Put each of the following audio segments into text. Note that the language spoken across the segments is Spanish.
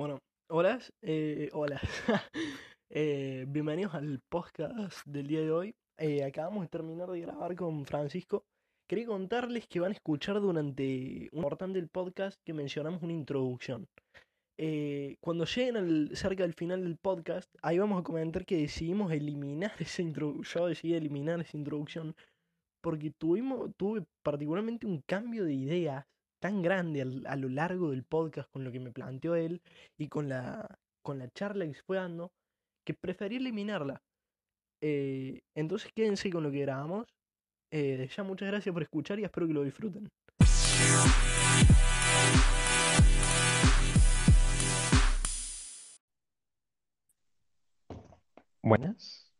Bueno, hola, eh, hola. Eh, bienvenidos al podcast del día de hoy. Eh, acabamos de terminar de grabar con Francisco. Quería contarles que van a escuchar durante un importante del podcast que mencionamos una introducción. Eh, cuando lleguen al- cerca del final del podcast, ahí vamos a comentar que decidimos eliminar esa introducción. Yo decidí eliminar esa introducción porque tuvimos, tuve particularmente un cambio de ideas tan grande al- a lo largo del podcast con lo que me planteó él y con la, con la charla que se fue dando, que preferí eliminarla. Eh, entonces quédense con lo que grabamos. Eh, ya muchas gracias por escuchar y espero que lo disfruten. Buenas.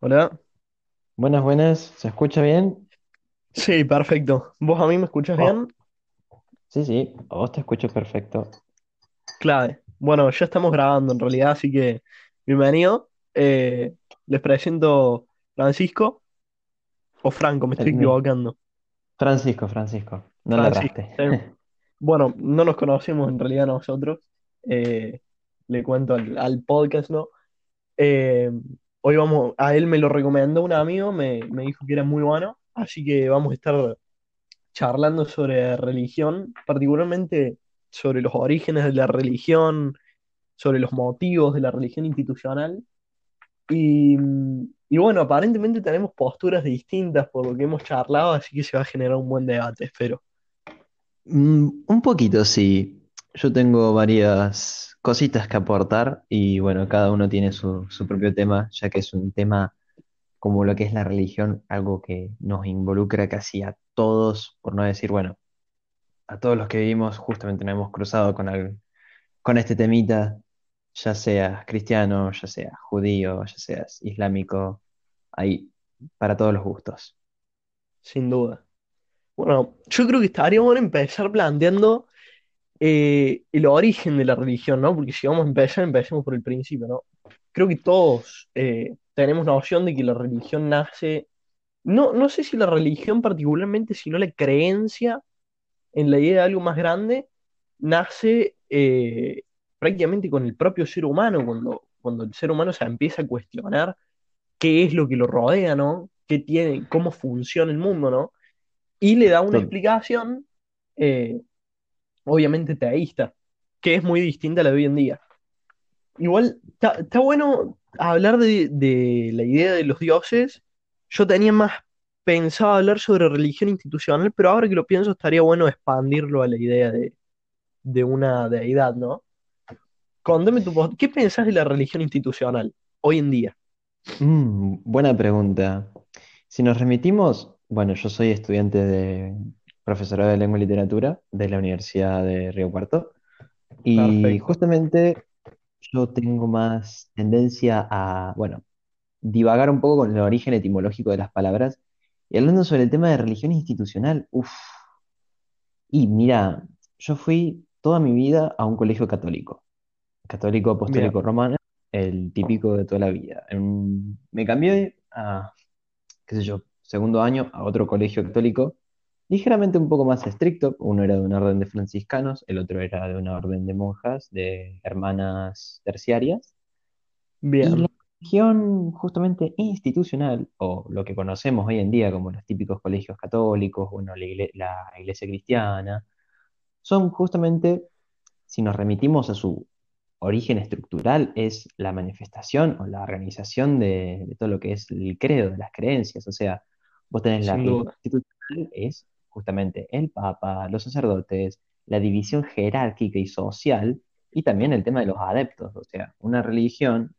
Hola. Buenas, buenas. ¿Se escucha bien? Sí, perfecto. ¿Vos a mí me escuchas Oh, bien? Sí, sí. A vos te escucho perfecto. Clave. Bueno, ya estamos grabando en realidad, así que bienvenido. Eh, les presento Francisco o Franco, me estoy El equivocando. Francisco, Francisco. No le Francisco. erraste. eh, Bueno, no nos conocemos en realidad nosotros. Eh, le cuento al, al podcast, ¿no? Eh, hoy vamos, a él me lo recomendó un amigo, me, me dijo que era muy bueno, así que vamos a estar charlando sobre religión, particularmente sobre los orígenes de la religión, sobre los motivos de la religión institucional. Y, y bueno, aparentemente tenemos posturas distintas por lo que hemos charlado, así que se va a generar un buen debate, espero. Mm, un poquito, sí. Yo tengo varias cositas que aportar y bueno, cada uno tiene su, su propio tema, ya que es un tema como lo que es la religión, algo que nos involucra casi a todos, por no decir, bueno, a todos los que vivimos, justamente nos hemos cruzado con, al- con este temita, ya seas cristiano, ya seas judío, ya seas islámico, hay para todos los gustos. Sin duda. Bueno, yo creo que estaría bueno empezar planteando eh, el origen de la religión, ¿no? Porque si vamos a empezar, empecemos por el principio, ¿no? Creo que todos eh, tenemos noción de que la religión nace, no, no sé si la religión particularmente, sino la creencia en la idea de algo más grande, nace eh, prácticamente con el propio ser humano, cuando, cuando el ser humano se empieza a cuestionar qué es lo que lo rodea, ¿no? ¿Qué tiene, cómo funciona el mundo, ¿no? Y le da una explicación, eh, obviamente teísta, que es muy distinta a la de hoy en día. Igual, está está bueno hablar de, de la idea de los dioses. Yo tenía más pensado hablar sobre religión institucional, pero ahora que lo pienso estaría bueno expandirlo a la idea de, de una deidad, ¿no? Contame tu post- ¿qué pensás de la religión institucional hoy en día? Mm, buena pregunta. Si nos remitimos, bueno, yo soy estudiante de profesorado de lengua y literatura de la Universidad de Río Cuarto y Perfecto. justamente yo tengo más tendencia a, bueno, divagar un poco con el origen etimológico de las palabras. Y hablando sobre el tema de religión institucional, uff, y mira, yo fui toda mi vida a un colegio católico, católico apostólico romano, el típico de toda la vida. En- me cambié a, qué sé yo, segundo año a otro colegio católico, ligeramente un poco más estricto, uno era de una orden de franciscanos, el otro era de una orden de monjas, de hermanas terciarias. Y la bien, religión justamente institucional, o lo que conocemos hoy en día como los típicos colegios católicos, bueno, la igle- la iglesia cristiana, son justamente, si nos remitimos a su origen estructural, es la manifestación o la organización de, de todo lo que es el credo, de las creencias. O sea, vos tenés la religión duda. institucional, es justamente el papa, los sacerdotes, la división jerárquica y social, y también el tema de los adeptos. O sea, una religión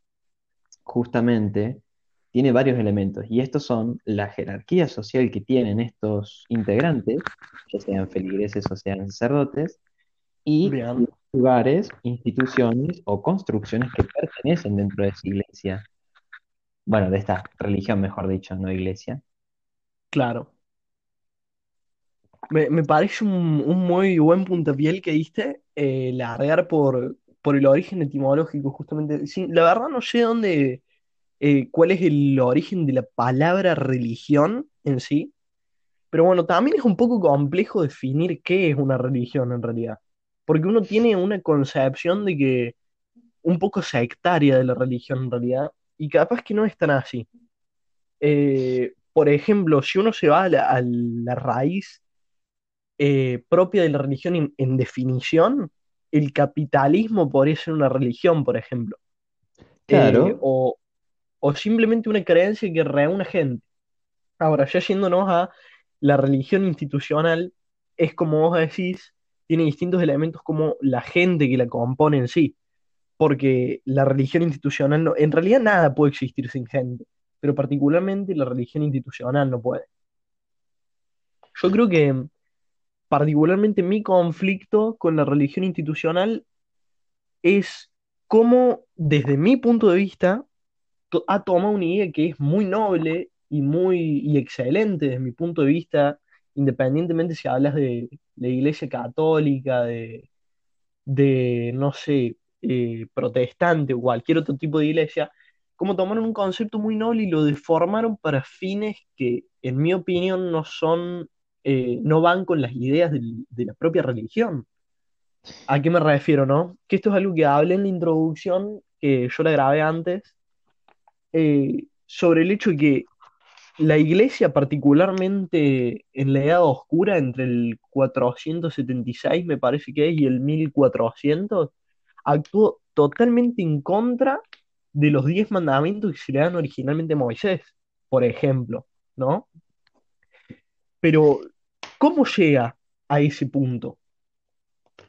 justamente tiene varios elementos y estos son la jerarquía social que tienen estos integrantes, ya sean feligreses o sean sacerdotes, y Bien, los lugares, instituciones o construcciones que pertenecen dentro de esa iglesia. Bueno, de esta religión, mejor dicho, no iglesia. claro. Me, me parece un, un muy buen puntapié el que diste, eh, largar por, por el origen etimológico, justamente. La verdad no sé dónde, eh, cuál es el origen de la palabra religión en sí, pero bueno, también es un poco complejo definir qué es una religión en realidad. porque uno tiene una concepción de que un poco sectaria de la religión en realidad, y capaz que no es tan así. Eh, por ejemplo, si uno se va a la, raíz eh, propia de la religión en definición, el capitalismo podría ser una religión, por ejemplo, Eh, Claro, o, o simplemente una creencia que reúne gente. Ahora, ya yéndonos a la religión institucional, es como vos decís, tiene distintos elementos como la gente que la compone en sí, porque la religión institucional, no, en realidad nada puede existir sin gente, pero particularmente la religión institucional no puede. Yo creo que particularmente mi conflicto con la religión institucional es cómo, desde mi punto de vista, ha tomado una idea que es muy noble y muy y excelente desde mi punto de vista, independientemente si hablas de la Iglesia Católica, de, de no sé, eh, protestante o cualquier otro tipo de iglesia, como tomaron un concepto muy noble y lo deformaron para fines que, en mi opinión, no son, eh, no van con las ideas de la propia religión. ¿A qué me refiero, no? Que esto es algo que hablé en la introducción, que yo la grabé antes, eh, sobre el hecho de que la iglesia, particularmente en la Edad Oscura, entre el 476, me parece que es, y el 1400, actuó totalmente en contra de los diez mandamientos que se le dan originalmente a Moisés, por ejemplo, ¿no? Pero, ¿cómo llega a ese punto?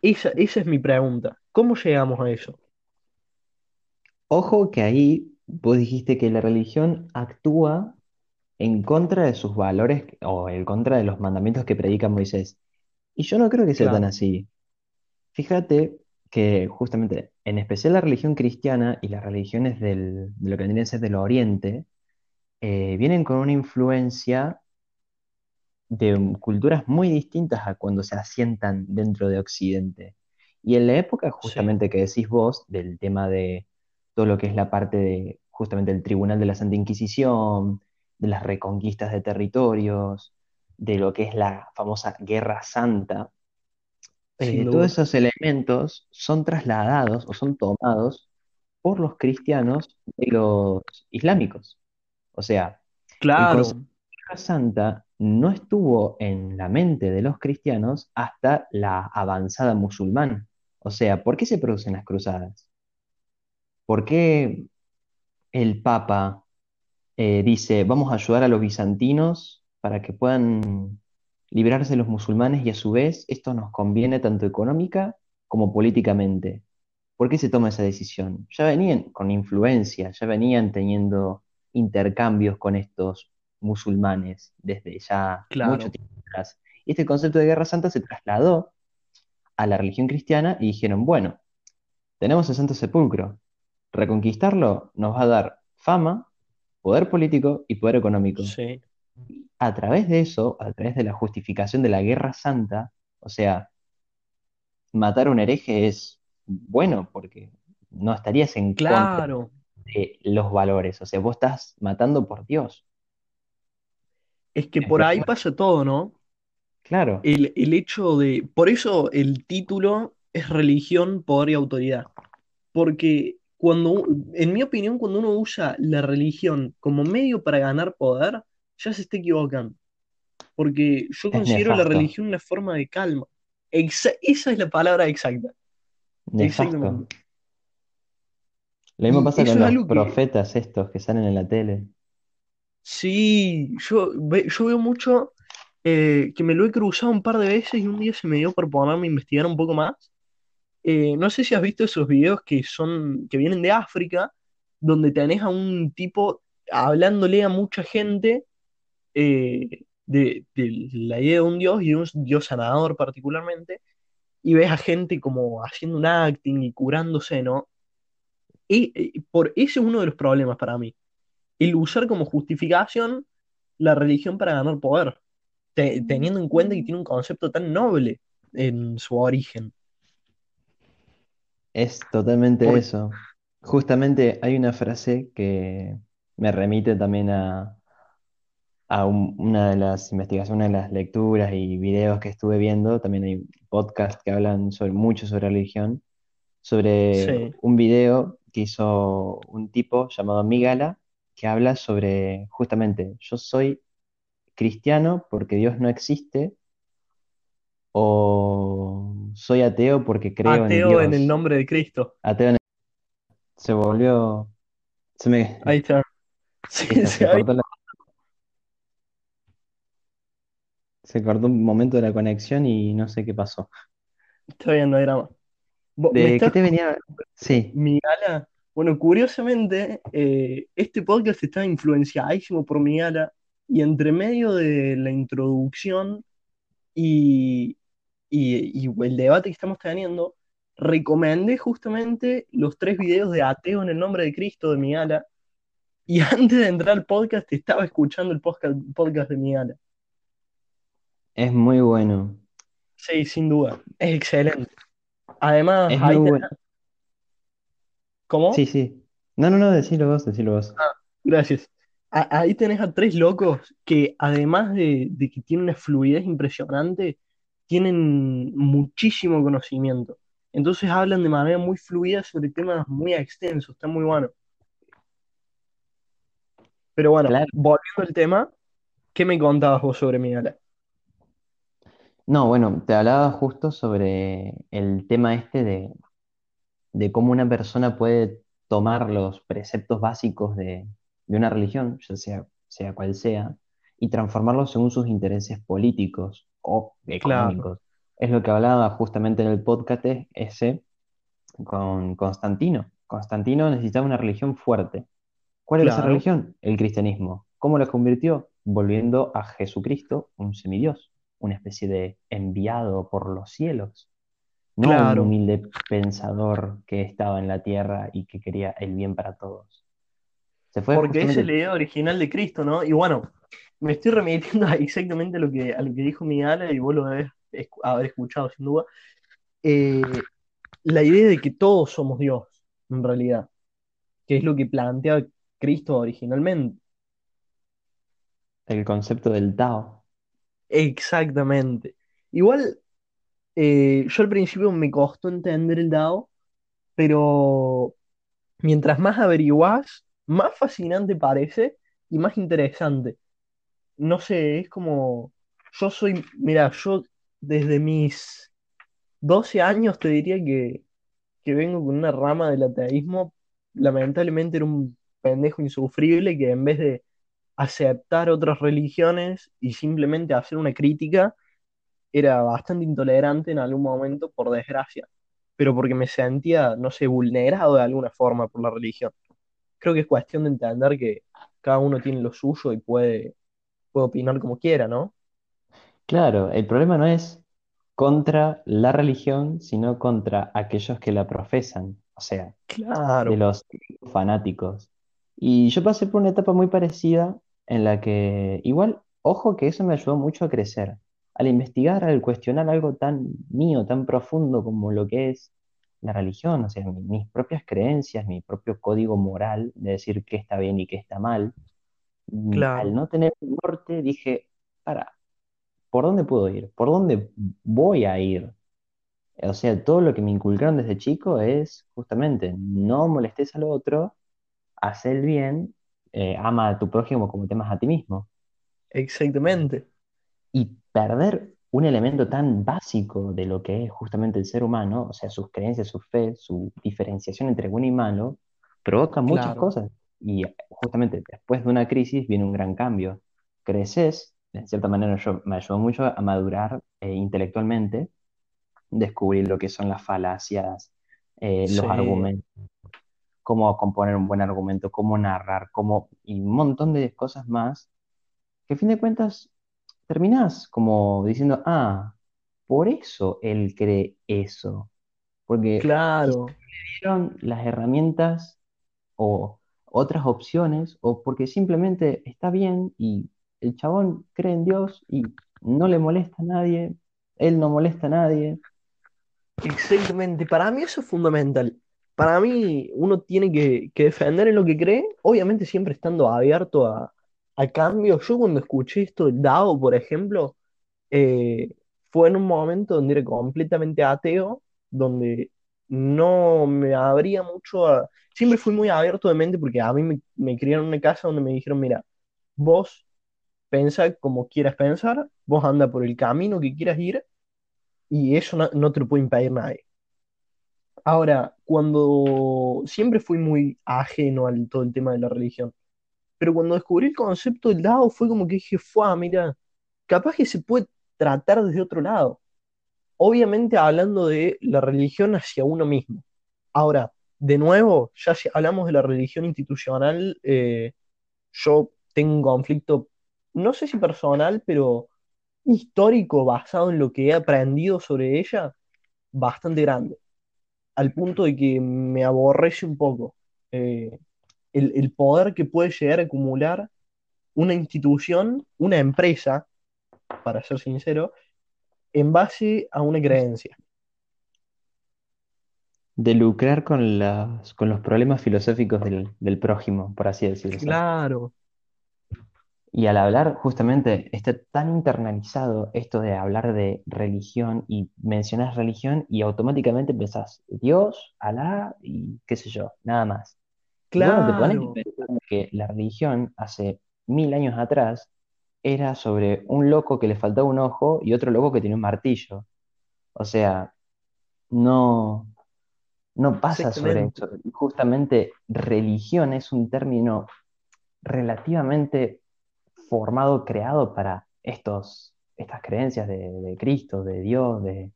Esa, esa es mi pregunta. ¿Cómo llegamos a eso? ojo que ahí vos dijiste que la religión actúa en contra de sus valores o en contra de los mandamientos que predica Moisés. Y yo no creo que sea tan así. Fíjate que justamente, en especial la religión cristiana y las religiones del- de lo que vendría a ser del Oriente, eh, vienen con una influencia de culturas muy distintas a cuando se asientan dentro de Occidente. Y en la época sí, justamente que decís vos, del tema de todo lo que es la parte de justamente el Tribunal de la Santa Inquisición, de las reconquistas de territorios, de lo que es la famosa Guerra Santa, eh, todos esos elementos son trasladados o son tomados por los cristianos y los islámicos. O sea, Claro, de Santa no estuvo en la mente de los cristianos hasta la avanzada musulmana. O sea, ¿por qué se producen las cruzadas? ¿Por qué el Papa eh, dice, vamos a ayudar a los bizantinos para que puedan librarse de los musulmanes y a su vez esto nos conviene tanto económica como políticamente. ¿Por qué se toma esa decisión? Ya venían con influencia, ya venían teniendo intercambios con estos musulmanes desde ya mucho tiempo atrás. Y este concepto de guerra santa se trasladó a la religión cristiana y dijeron, bueno, tenemos el Santo Sepulcro, reconquistarlo nos va a dar fama, poder político y poder económico. sí. A través de eso, a través de la justificación de la guerra santa, o sea, matar a un hereje es bueno porque no estarías en contra Claro, de los valores, o sea, vos estás matando por Dios. Es que por ahí pasa todo, ¿no? claro, El, el hecho de, por eso el título es religión, poder y autoridad. Porque cuando, en mi opinión, cuando uno usa la religión como medio para ganar poder, ya se está equivocando. Porque yo es considero la religión una forma de calma. Exa- esa es la palabra exacta. nefasto. Exactamente. Lo mismo pasa con los que, profetas estos que salen en la tele. Sí, yo, yo veo mucho eh, que me lo he cruzado un par de veces y un día se me dio por ponerme a investigar un poco más Eh, no sé si has visto esos videos que son, que vienen de África, donde tenés a un tipo hablándole a mucha gente eh, de, la idea de un dios y de un dios sanador particularmente, y ves a gente como haciendo un acting y curándose, ¿no? Y, por ese es uno de los problemas para mí, el usar como justificación la religión para ganar poder, te- teniendo en cuenta que tiene un concepto tan noble en su origen. Es totalmente Por, eso. Justamente hay una frase que me remite también a, a un- una de las investigaciones, una de las lecturas y videos que estuve viendo, también hay podcasts que hablan sobre, mucho sobre religión, sobre Sí. un video que hizo un tipo llamado Migala, que habla sobre justamente, yo soy cristiano porque Dios no existe, o soy ateo porque creo en Ateo en el Dios. nombre de Cristo. Ateo en el- Se volvió... Se me... Ahí está. Sí, se ahí cortó la- se cortó un momento de la conexión y no sé qué pasó. está bien, no hay drama. Vo- ¿Me ¿De qué te venía? Sí, Migala? Bueno, curiosamente, eh, este podcast está influenciadísimo por Migala y entre medio de la introducción y, y, y el debate que estamos teniendo, recomendé justamente los tres videos de Ateo en el nombre de Cristo de Migala y antes de entrar al podcast estaba escuchando el podcast, podcast de Migala. es muy bueno. Sí, sin duda, es excelente. Además, Es ahí tenés, bueno. ¿Cómo? Sí, sí. No, no, no, decilo vos, decilo vos. Gracias. A- ahí tenés a tres locos que además de, de que tienen una fluidez impresionante, tienen muchísimo conocimiento. Entonces hablan de manera muy fluida sobre temas muy extensos, está muy bueno. Pero bueno, Claro. volviendo al tema, ¿qué me contabas vos sobre Migala? No, bueno, te hablaba justo sobre el tema este de, de cómo una persona puede tomar los preceptos básicos de, de una religión, ya sea, sea cual sea, y transformarlos según sus intereses políticos o Claro, económicos. Es lo que hablaba justamente en el podcast ese con Constantino. Constantino necesitaba una religión fuerte. ¿Cuál era esa religión? El cristianismo. ¿Cómo la convirtió? Volviendo a Jesucristo, un semidios, una especie de enviado por los cielos, no un claro. humilde pensador que estaba en la tierra y que quería el bien para todos. Se fue Porque esa es la justamente, idea original de Cristo, ¿no? Y bueno, me estoy remitiendo a exactamente lo que, a lo que dijo Migala y vos lo debes haber escuchado sin duda. Eh, la idea de que todos somos Dios, en realidad, que es lo que plantea Cristo originalmente. el concepto del Tao. Exactamente. Igual, eh, yo al principio me costó entender el Dao, pero mientras más averiguás, más fascinante parece y más interesante. No sé, es como, yo soy, mira, yo desde mis 12 años te diría que, que vengo con una rama del ateísmo, lamentablemente era un pendejo insufrible que en vez de aceptar otras religiones y simplemente hacer una crítica, era bastante intolerante en algún momento, por desgracia, pero porque me sentía, no sé, vulnerado de alguna forma por la religión. Creo que es cuestión de entender que cada uno tiene lo suyo y puede, puede opinar como quiera, ¿no? Claro, el problema no es contra la religión, sino contra aquellos que la profesan, o sea, de Claro, los fanáticos. Y yo pasé por una etapa muy parecida en la que, igual, ojo que eso me ayudó mucho a crecer. Al investigar, al cuestionar algo tan mío, tan profundo como lo que es la religión, o sea, mi- mis propias creencias, mi propio código moral de decir qué está bien y qué está mal, mm, al no tener un norte, dije, para, ¿por dónde puedo ir? ¿Por dónde voy a ir? O sea, todo lo que me inculcaron desde chico es justamente no molestes al otro, haz el bien, eh, ama a tu prójimo como te amas a ti mismo. exactamente, Y perder un elemento tan básico de lo que es justamente el ser humano, o sea, sus creencias, su fe, su diferenciación entre bueno y malo, provoca muchas claro, cosas. Y justamente después de una crisis viene un gran cambio. Creces, de cierta manera yo, me ayudó mucho a madurar eh, intelectualmente, descubrir lo que son las falacias, eh, los sí, argumentos cómo componer un buen argumento, cómo narrar, cómo, y un montón de cosas más, que a fin de cuentas terminás como diciendo, ah, por eso él cree eso, porque claro, le dieron las herramientas o otras opciones, o porque simplemente está bien y el chabón cree en Dios y no le molesta a nadie, él no molesta a nadie. exactamente. Para mí eso es fundamental. Para mí uno tiene que, que defender en lo que cree, obviamente siempre estando abierto a, A cambio, yo cuando escuché esto del Dao, por ejemplo, eh, fue en un momento donde era completamente ateo, donde no me abría mucho a... Siempre fui muy abierto de mente porque a mí me, me criaron en una casa donde me dijeron, mira, vos pensa como quieras pensar, vos anda por el camino que quieras ir y eso no, no te lo puede impedir nadie. Ahora, cuando siempre fui muy ajeno al todo el tema de la religión, pero cuando descubrí el concepto del Dao fue como que dije, fue, mira, capaz que se puede tratar desde otro lado. Obviamente hablando de la religión hacia uno mismo. Ahora, de nuevo, ya hablamos de la religión institucional, eh, yo tengo un conflicto, no sé si personal, pero histórico basado en lo que he aprendido sobre ella, bastante grande, al punto de que me aborrece un poco eh, el, el poder que puede llegar a acumular una institución, una empresa, para ser sincero, en base a una creencia. De lucrar con las, con los problemas filosóficos del, del prójimo, por así decirlo. Claro, Y al hablar, justamente, está tan internalizado esto de hablar de religión y mencionas religión y automáticamente pensás Dios, Alá y qué sé yo, nada más. Y bueno, te pones a claro, pensar que la religión hace mil años atrás era sobre un loco que le faltaba un ojo y otro loco que tenía un martillo. O sea, no, no pasa sobre eso. Justamente religión es un término relativamente formado, creado para estos, estas creencias de, de Cristo, de Dios, de,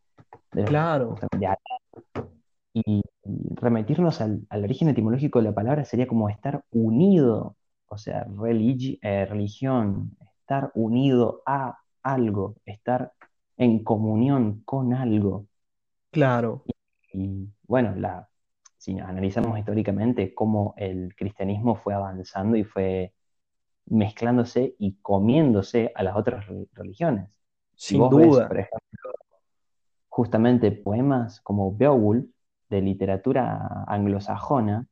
Claro, de. Y, remitirnos al, al origen etimológico de la palabra sería como estar unido, o sea, religi- eh, religión, estar unido a algo, estar en comunión con algo. claro. Y bueno, la, si analizamos históricamente cómo el cristianismo fue avanzando y fue mezclándose y comiéndose a las otras re- religiones. Si Sin vos ves, duda. por ejemplo, justamente poemas como Beowulf, de literatura anglosajona,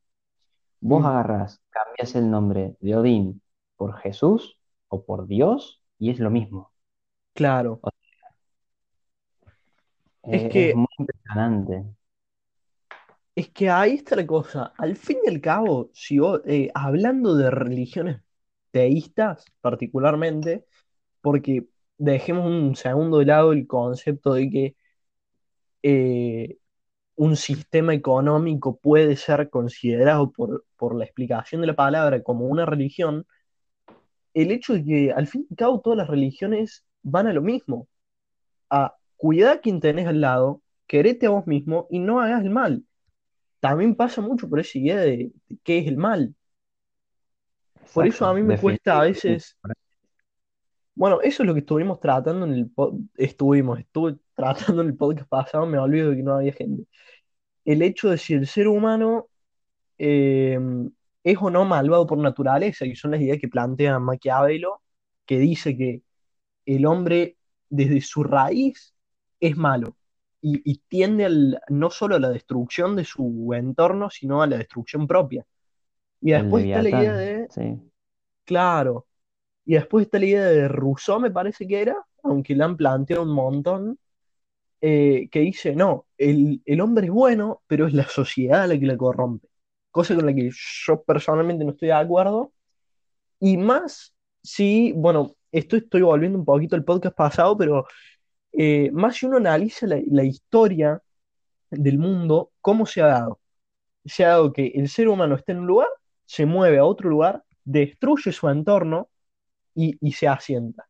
vos Mm, agarrás, cambias el nombre de Odín por Jesús o por Dios y es lo mismo. claro. O- Es eh, es que, muy impresionante. es que ahí está la cosa. Al fin y al cabo, si vos, eh, hablando de religiones teístas particularmente, porque dejemos un segundo de lado el concepto de que eh, un sistema económico puede ser considerado por, por la explicación de la palabra como una religión, el hecho de que al fin y al cabo todas las religiones van a lo mismo, a cuidar a quien tenés al lado, querete a vos mismo y no hagas el mal. También pasa mucho por esa idea de, de qué es el mal. Por eso a mí me cuesta a veces, bueno, eso es lo que estuvimos tratando en el, estuvimos, estuve tratando en el podcast pasado, me olvido de que no había gente. El hecho de si el ser humano eh, es o no malvado por naturaleza, que son las ideas que plantea Maquiavelo, que dice que el hombre desde su raíz es malo y, y tiende al- no solo a la destrucción de su entorno, sino a la destrucción propia. Y después está la idea de, sí. claro, y después está la idea de Rousseau, me parece que era, aunque la han planteado un montón, eh, que dice, no, el, el hombre es bueno, pero es la sociedad la que la corrompe. Cosa con la que yo personalmente no estoy de acuerdo. Y más si, bueno, esto estoy volviendo un poquito al podcast pasado, pero eh, más si uno analiza la, la historia del mundo, cómo se ha dado. Se ha dado que el ser humano está en un lugar, se mueve a otro lugar, destruye su entorno y, y se asienta.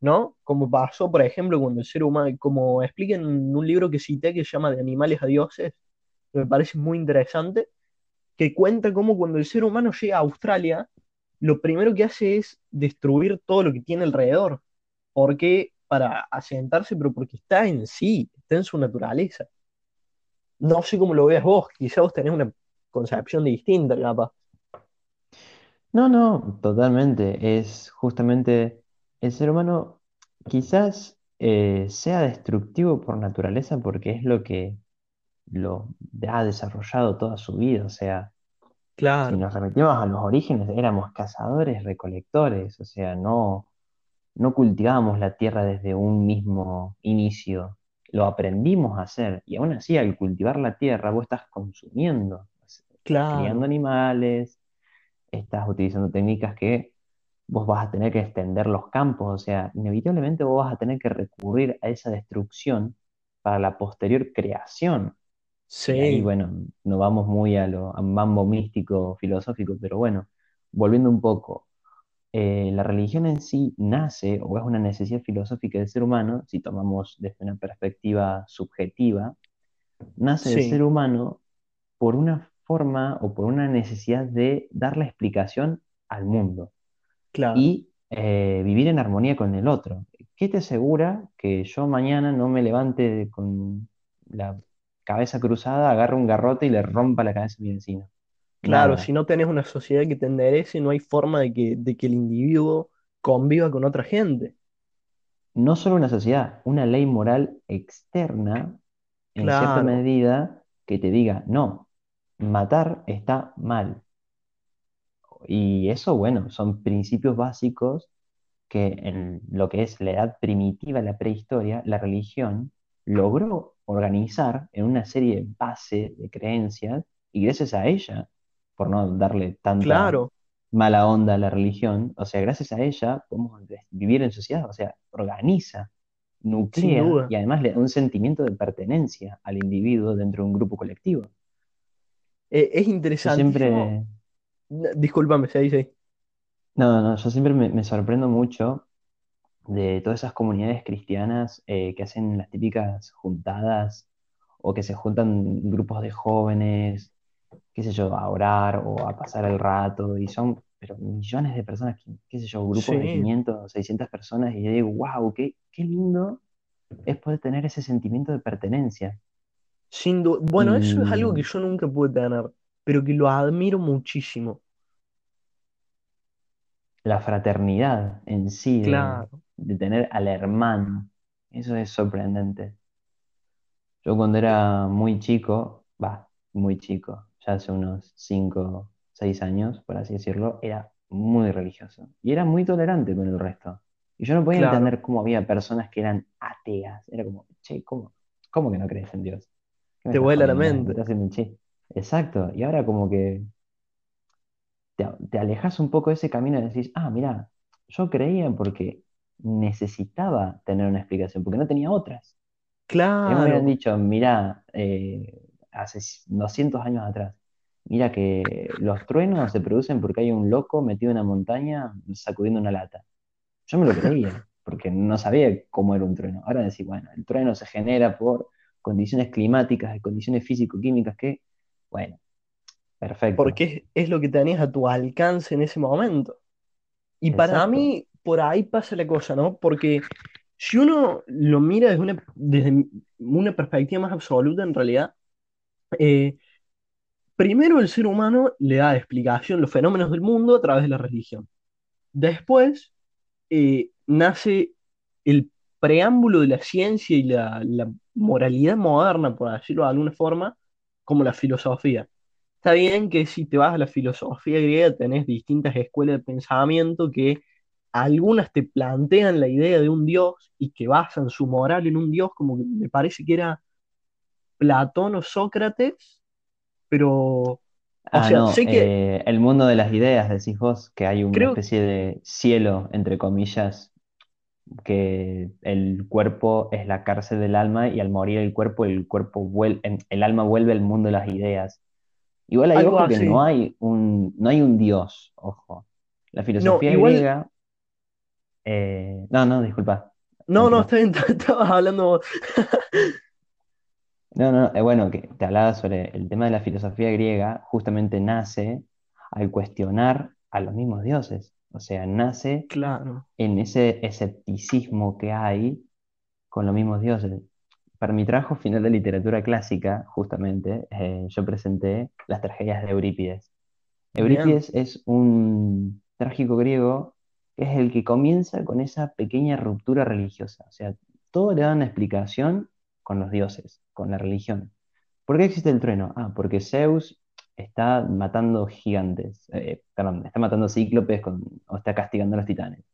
¿No? Como pasó, por ejemplo, cuando el ser humano, como explica en un libro que cité que se llama De animales a dioses, que me parece muy interesante, que cuenta cómo cuando el ser humano llega a Australia, lo primero que hace es destruir todo lo que tiene alrededor. porque Para asentarse, pero porque está en sí, está en su naturaleza. No sé cómo lo veas vos, quizás vos tenés una concepción distinta, capaz. No, no, totalmente. Es justamente el ser humano quizás eh, sea destructivo por naturaleza porque es lo que lo ha desarrollado toda su vida. O sea, Si claro, nos remitimos a los orígenes, éramos cazadores, recolectores, o sea, no, no cultivábamos la tierra desde un mismo inicio, lo aprendimos a hacer. Y aún así, al cultivar la tierra, vos estás consumiendo, estás criando claro, animales, estás utilizando técnicas que vos vas a tener que extender los campos, o sea, inevitablemente vos vas a tener que recurrir a esa destrucción para la posterior creación. Y ahí, sí, bueno, nos vamos muy a lo a mambo místico, filosófico, pero bueno, volviendo un poco, eh, la religión en sí nace o es una necesidad filosófica del ser humano, si tomamos desde una perspectiva subjetiva, nace del ser humano por una forma o por una necesidad de darle explicación al mundo claro, y eh, vivir en armonía con el otro. ¿Qué te asegura que yo mañana no me levante con la cabeza cruzada, agarre un garrote y le rompa la cabeza a mi vecino? claro, Nada. si no tenés una sociedad que te enderece, no hay forma de que, de que el individuo conviva con otra gente. No solo una sociedad, una ley moral externa, en cierta medida, que te diga, no, matar está mal. Y eso, bueno, son principios básicos que en lo que es la edad primitiva, la prehistoria, la religión logró organizar en una serie de base de creencias y gracias a ella, por no darle tanta claro, mala onda a la religión, o sea, gracias a ella podemos vivir en sociedad, o sea, organiza, nuclea y además le da un sentimiento de pertenencia al individuo dentro de un grupo colectivo. Eh, es Yo interesantísimo. siempre, Discúlpame, se dice. no, no, yo siempre me, me sorprendo mucho de todas esas comunidades cristianas eh, que hacen las típicas juntadas o que se juntan grupos de jóvenes, qué sé yo, a orar o a pasar el rato y son, pero millones de personas, qué, qué sé yo, grupos de Sí, 500 o 600 personas y yo digo, wow, qué, qué lindo es poder tener ese sentimiento de pertenencia. sin duda. Bueno, eso es algo que yo nunca pude tener, pero que lo admiro muchísimo. la fraternidad en sí, Claro, de tener al hermano, eso es sorprendente. Yo cuando era muy chico, va, muy chico, ya hace unos 5 6 años, por así decirlo, era muy religioso y era muy tolerante con el resto. Y yo no podía claro. entender cómo había personas que eran ateas. Era como, che, ¿cómo, cómo que no crees en Dios? ¿Qué me Te vuela la mente. estás un chiste. Exacto. Y ahora como que te, te alejas un poco de ese camino y decís, ah, mira, yo creía porque necesitaba tener una explicación, porque no tenía otras. Mí me hubieran Claro. dicho, mira, eh, hace 200 años atrás, mira que los truenos se producen porque hay un loco metido en una montaña sacudiendo una lata. Yo me lo creía, porque no sabía cómo era un trueno. Ahora decís, bueno, el trueno se genera por condiciones climáticas y condiciones físico-químicas que, bueno, perfecto, Porque es, es lo que tenías a tu alcance en ese momento. Y para mí, por ahí pasa la cosa, ¿no? Porque si uno lo mira desde una, desde una perspectiva más absoluta, en realidad, eh, primero el ser humano le da explicación los fenómenos del mundo a través de la religión. Después eh, nace el preámbulo de la ciencia y la, la moralidad moderna, por decirlo de alguna forma, como la filosofía. Está bien que si te vas a la filosofía griega tenés distintas escuelas de pensamiento que algunas te plantean la idea de un dios y que basan su moral en un dios, como que me parece que era Platón o Sócrates, pero, o Ah, sea, no, sé que eh, el mundo de las ideas, decís vos, que hay una creo, especie de cielo, entre comillas, que el cuerpo es la cárcel del alma y al morir el cuerpo, el cuerpo vuel- em, el alma vuelve al mundo de las ideas. Igual hay algo ojo que no hay un, no hay un dios, ojo. La No, filosofía igual, griega, eh, no, no, disculpa, no, no, estabas hablando vos. No, no, eh, bueno, que te hablaba sobre el tema de la filosofía griega, justamente nace al cuestionar a los mismos dioses. O sea, nace Claro, en ese escepticismo que hay con los mismos dioses. Para mi trabajo final de literatura clásica, justamente, eh, yo presenté las tragedias de Eurípides. bien, Eurípides es un trágico griego que es el que comienza con esa pequeña ruptura religiosa. O sea, todo le da una explicación con los dioses, con la religión. ¿Por qué existe el trueno? Ah, porque Zeus está matando gigantes, eh, perdón, está matando cíclopes con- o está castigando a los titanes.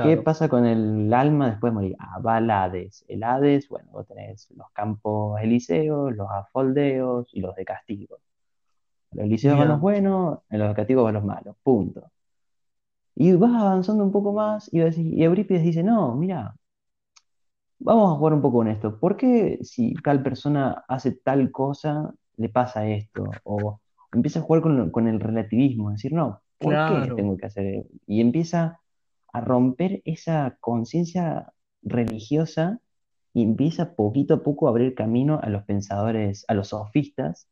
¿Qué pasa con el alma después de morir? Ah, va al Hades. El Hades, bueno, vos tenés los campos elíseos, los afoldeos y los de castigo. Los elíseos van los buenos, en los de castigo van los malos, punto. Y vas avanzando un poco más y, y Eurípides dice, no, mira, vamos a jugar un poco con esto. ¿Por qué si tal persona hace tal cosa, le pasa esto? O empieza a jugar con, con el relativismo, decir, no, ¿por qué claro, tengo que hacer? Y empieza a romper esa conciencia religiosa y empieza poquito a poco a abrir camino a los pensadores, a los sofistas,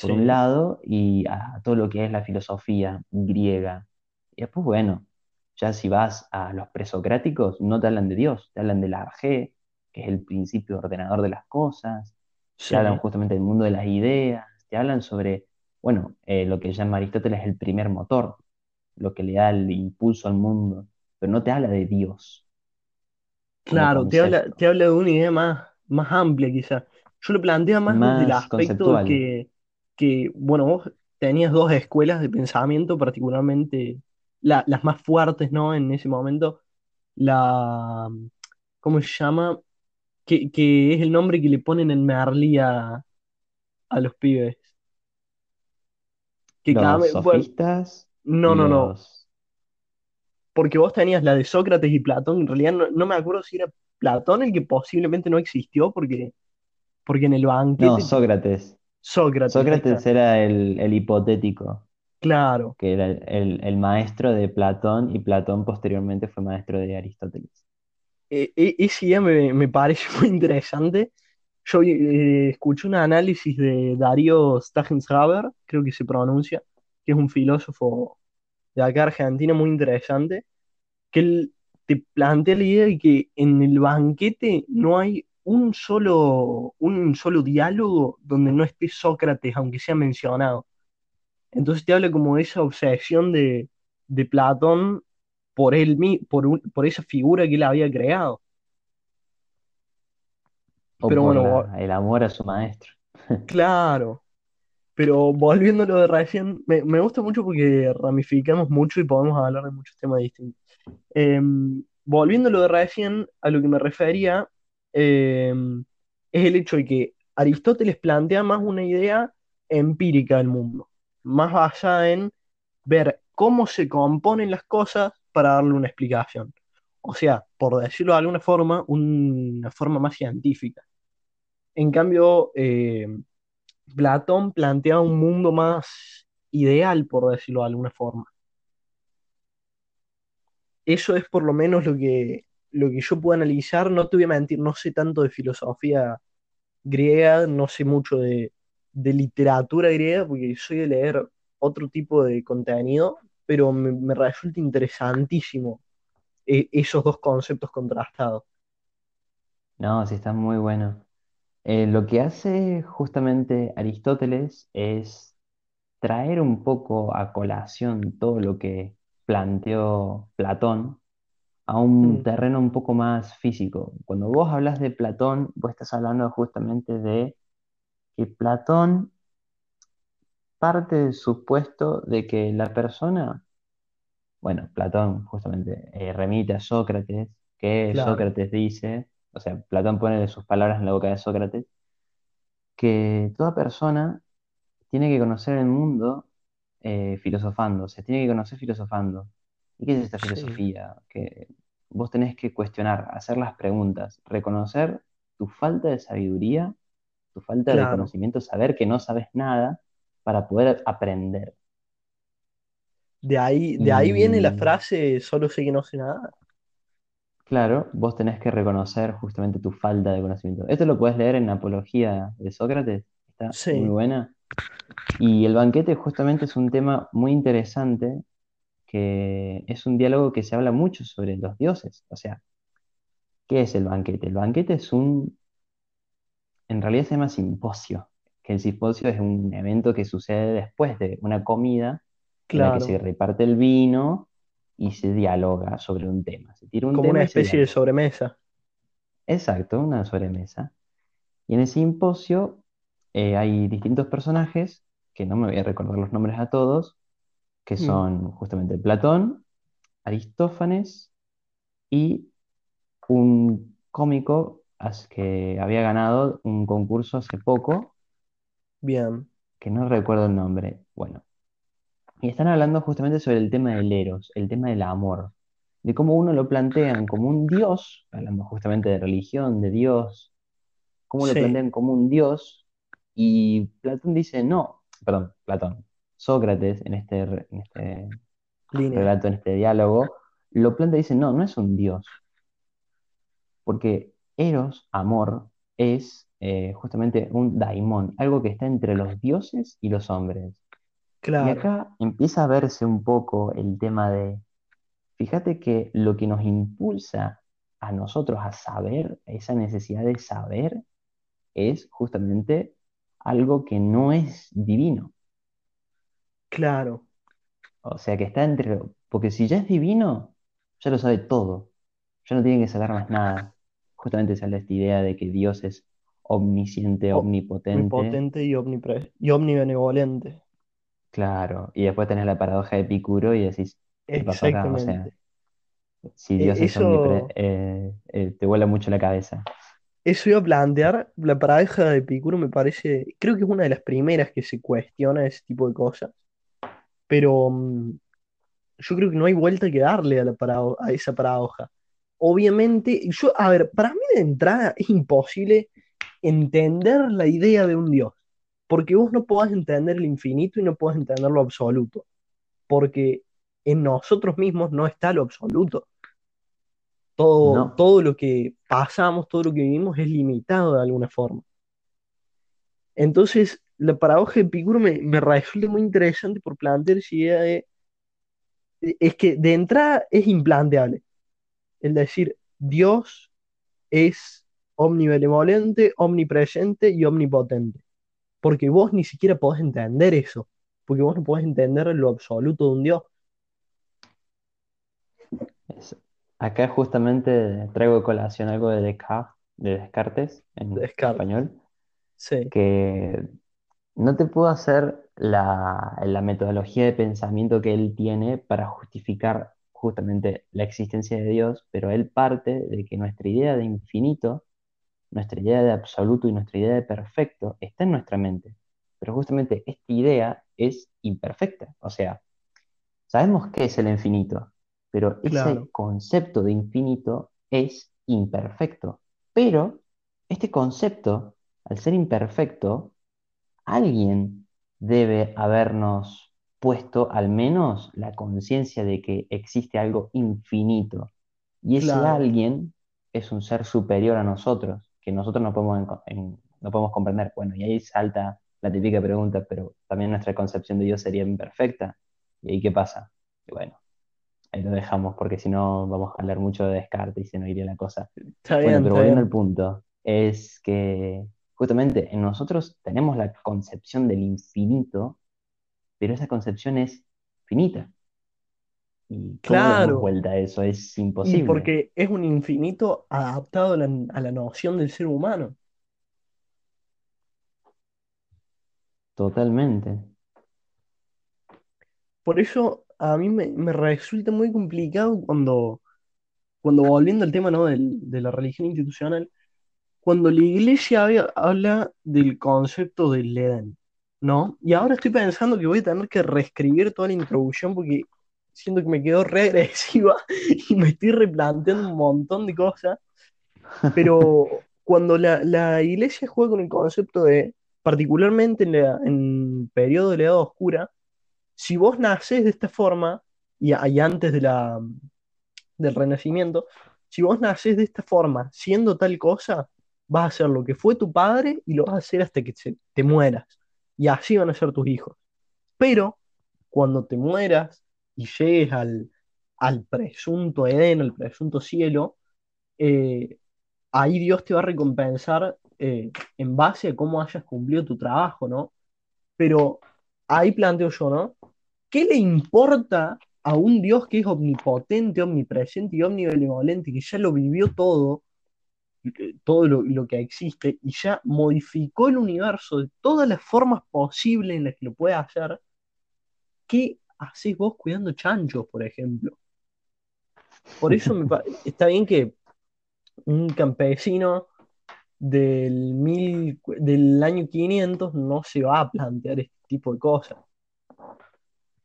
por un lado, y a todo lo que es la filosofía griega. Y después, bueno, ya si vas a los presocráticos, no te hablan de Dios, te hablan del arjé, que es el principio ordenador de las cosas, te hablan justamente del mundo de las ideas, te hablan sobre, bueno, eh, lo que llama Aristóteles el primer motor, lo que le da el impulso al mundo, pero no te habla de Dios Claro, te habla, te habla de una idea más, más amplia quizás. Yo lo plantea más desde el más aspecto conceptual. que, que, bueno, vos tenías dos escuelas de pensamiento, particularmente la- las más fuertes, ¿no? En ese momento, la, ¿cómo se llama? Que, que es el nombre que le ponen en Merlí a, a los pibes. Que cada Los vez, sofistas no, no, no, los... porque vos tenías la de Sócrates y Platón, en realidad no, no me acuerdo si era Platón el que posiblemente no existió, porque, porque en el No, banquete Sócrates. Sócrates, está. Sócrates era el, el hipotético, Claro. que era el, el- el maestro de Platón y Platón posteriormente fue maestro de Aristóteles. E- e- idea me, me parece muy interesante. Yo eh, escuché un análisis de Darío Stagenshaber, creo que se pronuncia, que es un filósofo de acá Argentina muy interesante, que él te plantea la idea de que en el banquete no hay un solo, un solo diálogo donde no esté Sócrates, aunque sea mencionado. Entonces te habla como de esa obsesión de, de Platón por él, por, por esa figura que él había creado. O Pero por bueno, la, el amor a su maestro. claro. Pero volviendo a lo de recién, me, me gusta mucho porque ramificamos mucho y podemos hablar de muchos temas distintos. Em, volviendo a lo de recién, a lo que me refería, em, es el hecho de que Aristóteles plantea más una idea empírica del mundo, más basada en ver cómo se componen las cosas para darle una explicación. O sea, por decirlo de alguna forma, una forma más científica. En cambio, em, Platón plantea un mundo más ideal, por decirlo de alguna forma. Eso es por lo menos lo que, lo que yo puedo analizar. No te voy a mentir, no sé tanto de filosofía griega, no sé mucho de, literatura griega, porque soy de leer otro tipo de contenido, pero me resulta interesantísimo eh, esos dos conceptos contrastados. No, sí está muy bueno. Eh, lo que hace justamente Aristóteles es traer un poco a colación todo lo que planteó Platón a un Mm, terreno un poco más físico. Cuando vos hablas de Platón, vos estás hablando justamente de que Platón parte del supuesto de que la persona, bueno, Platón justamente eh, remite a Sócrates, que claro, Sócrates dice, o sea, Platón pone sus palabras en la boca de Sócrates, que toda persona tiene que conocer el mundo eh, filosofando, se tiene que conocer filosofando. ¿Y qué es esta sí, filosofía? Que vos tenés que cuestionar, hacer las preguntas, reconocer tu falta de sabiduría, tu falta de conocimiento, saber que no sabes nada para poder aprender. De ahí, de ahí viene la Y frase, solo sé que no sé nada. claro, vos tenés que reconocer justamente tu falta de conocimiento. Esto lo puedes leer en Apología de Sócrates, está muy Sí, buena. Y el banquete justamente es un tema muy interesante que es un diálogo que se habla mucho sobre los dioses. O sea, ¿qué es el banquete? El banquete es un, en realidad se llama simposio, que el simposio es un evento que sucede después de una comida en la que se claro. reparte el vino y se dialoga sobre un tema. Se tira un Como una tema especie de sobremesa. Exacto, una sobremesa. Y en el simposio eh, hay distintos personajes que no me voy a recordar los nombres a todos, que Mm, son justamente Platón, Aristófanes y un cómico que había ganado un concurso hace poco, bien, que no recuerdo el nombre. Bueno, y están hablando justamente sobre el tema del eros, el tema del amor, de cómo uno lo plantean como un dios, hablando justamente de religión, de Dios, cómo lo sí, plantean como un dios, y Platón dice, no, perdón, Platón, Sócrates en este, en este relato, en este diálogo, lo plantea y dice, no, no es un dios, porque Eros, amor, es eh, justamente un daimón, algo que está entre los dioses y los hombres. Y acá empieza a verse un poco el tema de, fíjate que lo que nos impulsa a nosotros a saber, esa necesidad de saber, es justamente algo que no es divino. claro. O sea, que está entre... Porque si ya es divino, ya lo sabe todo. Ya no tiene que saber más nada. Justamente sale esta idea de que Dios es omnisciente, O- omnipotente. omnipotente y, omnipre- y omnibenevolente. Claro. Y después tenés la paradoja de Epicuro y decís, ¿qué pasó acá? O sea, Exactamente. si Dios E- es omnipre... Eso, eh, eh, te vuela mucho la cabeza. eso iba a plantear, la paradoja de Epicuro me parece, creo que es una de las primeras que se cuestiona ese tipo de cosas, pero mm, yo creo que no hay vuelta que darle a, la parado- a esa paradoja. Obviamente, yo, a ver, para mí de entrada es imposible entender la idea de un Dios, porque vos no podés entender el infinito y no podés entender lo absoluto, porque en nosotros mismos no está lo absoluto. Todo, No. todo lo que pasamos, todo lo que vivimos es limitado de alguna forma. Entonces, la paradoja de Epicuro me, me resulta muy interesante por plantear esa idea de, es que de entrada es implanteable, el decir Dios es omnibenevolente, omnipresente y omnipotente. Porque vos ni siquiera podés entender eso, porque vos no podés entender lo absoluto de un Dios. Acá justamente traigo de colación algo de Descartes, de Descartes en Descartes. español, Sí, que no te puedo hacer la, la metodología de pensamiento que él tiene para justificar justamente la existencia de Dios, pero él parte de que nuestra idea de infinito, nuestra idea de absoluto y nuestra idea de perfecto está en nuestra mente. Pero justamente esta idea es imperfecta. O sea, sabemos qué es el infinito, pero ese concepto de infinito es imperfecto. Pero este concepto, al ser imperfecto, alguien debe habernos puesto al menos la conciencia de que existe algo infinito. Y ese claro. alguien es un ser superior a nosotros, que nosotros no podemos, en- no podemos comprender. Bueno, y ahí salta la típica pregunta, pero también nuestra concepción de Dios sería imperfecta. ¿Y ahí qué pasa? Y bueno, ahí lo dejamos porque si no vamos a hablar mucho de Descartes y se nos iría la cosa. Está Bueno, bien, pero volviendo al punto, es que justamente en nosotros tenemos la concepción del infinito, pero esa concepción es finita. ¿Y cómo le damos Claro. vuelta a eso? Es Y imposible. porque es un infinito adaptado a la, a la noción del ser humano. Totalmente. Por eso a mí me, me resulta muy complicado cuando, cuando volviendo al tema, ¿no? del- de la religión institucional, cuando la iglesia habla, habla del concepto del Edén, ¿no? Y ahora estoy pensando que voy a tener que reescribir toda la introducción porque siento que me quedó regresiva y me estoy replanteando un montón de cosas, pero cuando la, la iglesia juega con el concepto de, particularmente en, la- en periodo de la Edad Oscura, si vos nacés de esta forma, y, y antes de la, del Renacimiento, si vos nacés de esta forma, siendo tal cosa, vas a hacer lo que fue tu padre y lo vas a hacer hasta que te mueras. Y así van a ser tus hijos. Pero cuando te mueras y llegues al, al presunto Edén, al presunto cielo, eh, ahí Dios te va a recompensar eh, en base a cómo hayas cumplido tu trabajo, ¿no? Pero ahí planteo yo, ¿no? ¿Qué le importa a un Dios que es omnipotente, omnipresente y omnibenevolente, que ya lo vivió todo? eh, todo lo, lo que existe y ya modificó el universo de todas las formas posibles en las que lo puede hacer, ¿qué haces vos cuidando chanchos, por ejemplo? Por eso me está bien que un campesino del, mil, del año 500 no se va a plantear este tipo de cosas.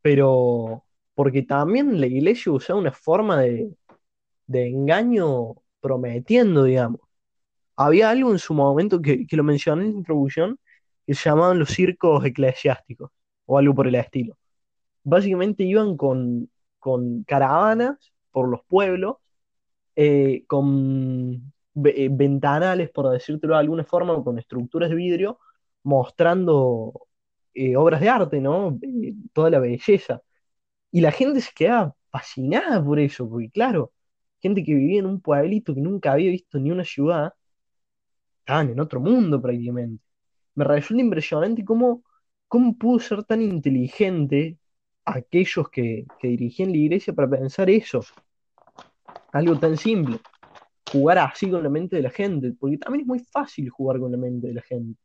Pero porque también la iglesia usa una forma de, de engaño prometiendo, digamos. Había algo en su momento que, que lo mencioné en la introducción que se llamaban los circos eclesiásticos o algo por el estilo. Básicamente iban con, con caravanas por los pueblos, eh, con eh, ventanales, por decírtelo de alguna forma, con estructuras de vidrio, mostrando eh, obras de arte, ¿no? Toda la belleza. Y la gente se quedaba fascinada por eso, porque claro, gente que vivía en un pueblito que nunca había visto ni una ciudad, estaban en otro mundo prácticamente. Me resulta impresionante cómo, cómo pudo ser tan inteligente aquellos que, que dirigían la iglesia para pensar eso. Algo tan simple. Jugar así con la mente de la gente, porque también es muy fácil jugar con la mente de la gente.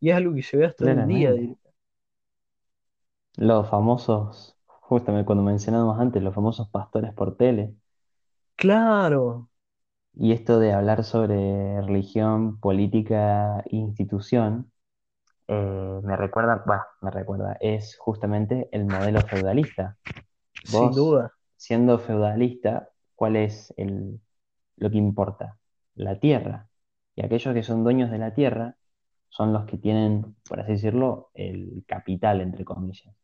Y es algo que se ve hasta en día. Los famosos, justamente cuando mencionábamos antes, los famosos pastores por tele. Claro, Y esto de hablar sobre religión, política e institución, eh, me recuerda, bueno, me recuerda, es justamente el modelo feudalista. sin duda. siendo feudalista, ¿cuál es el, lo que importa? La tierra. Y aquellos que son dueños de la tierra son los que tienen, por así decirlo, el capital, entre comillas.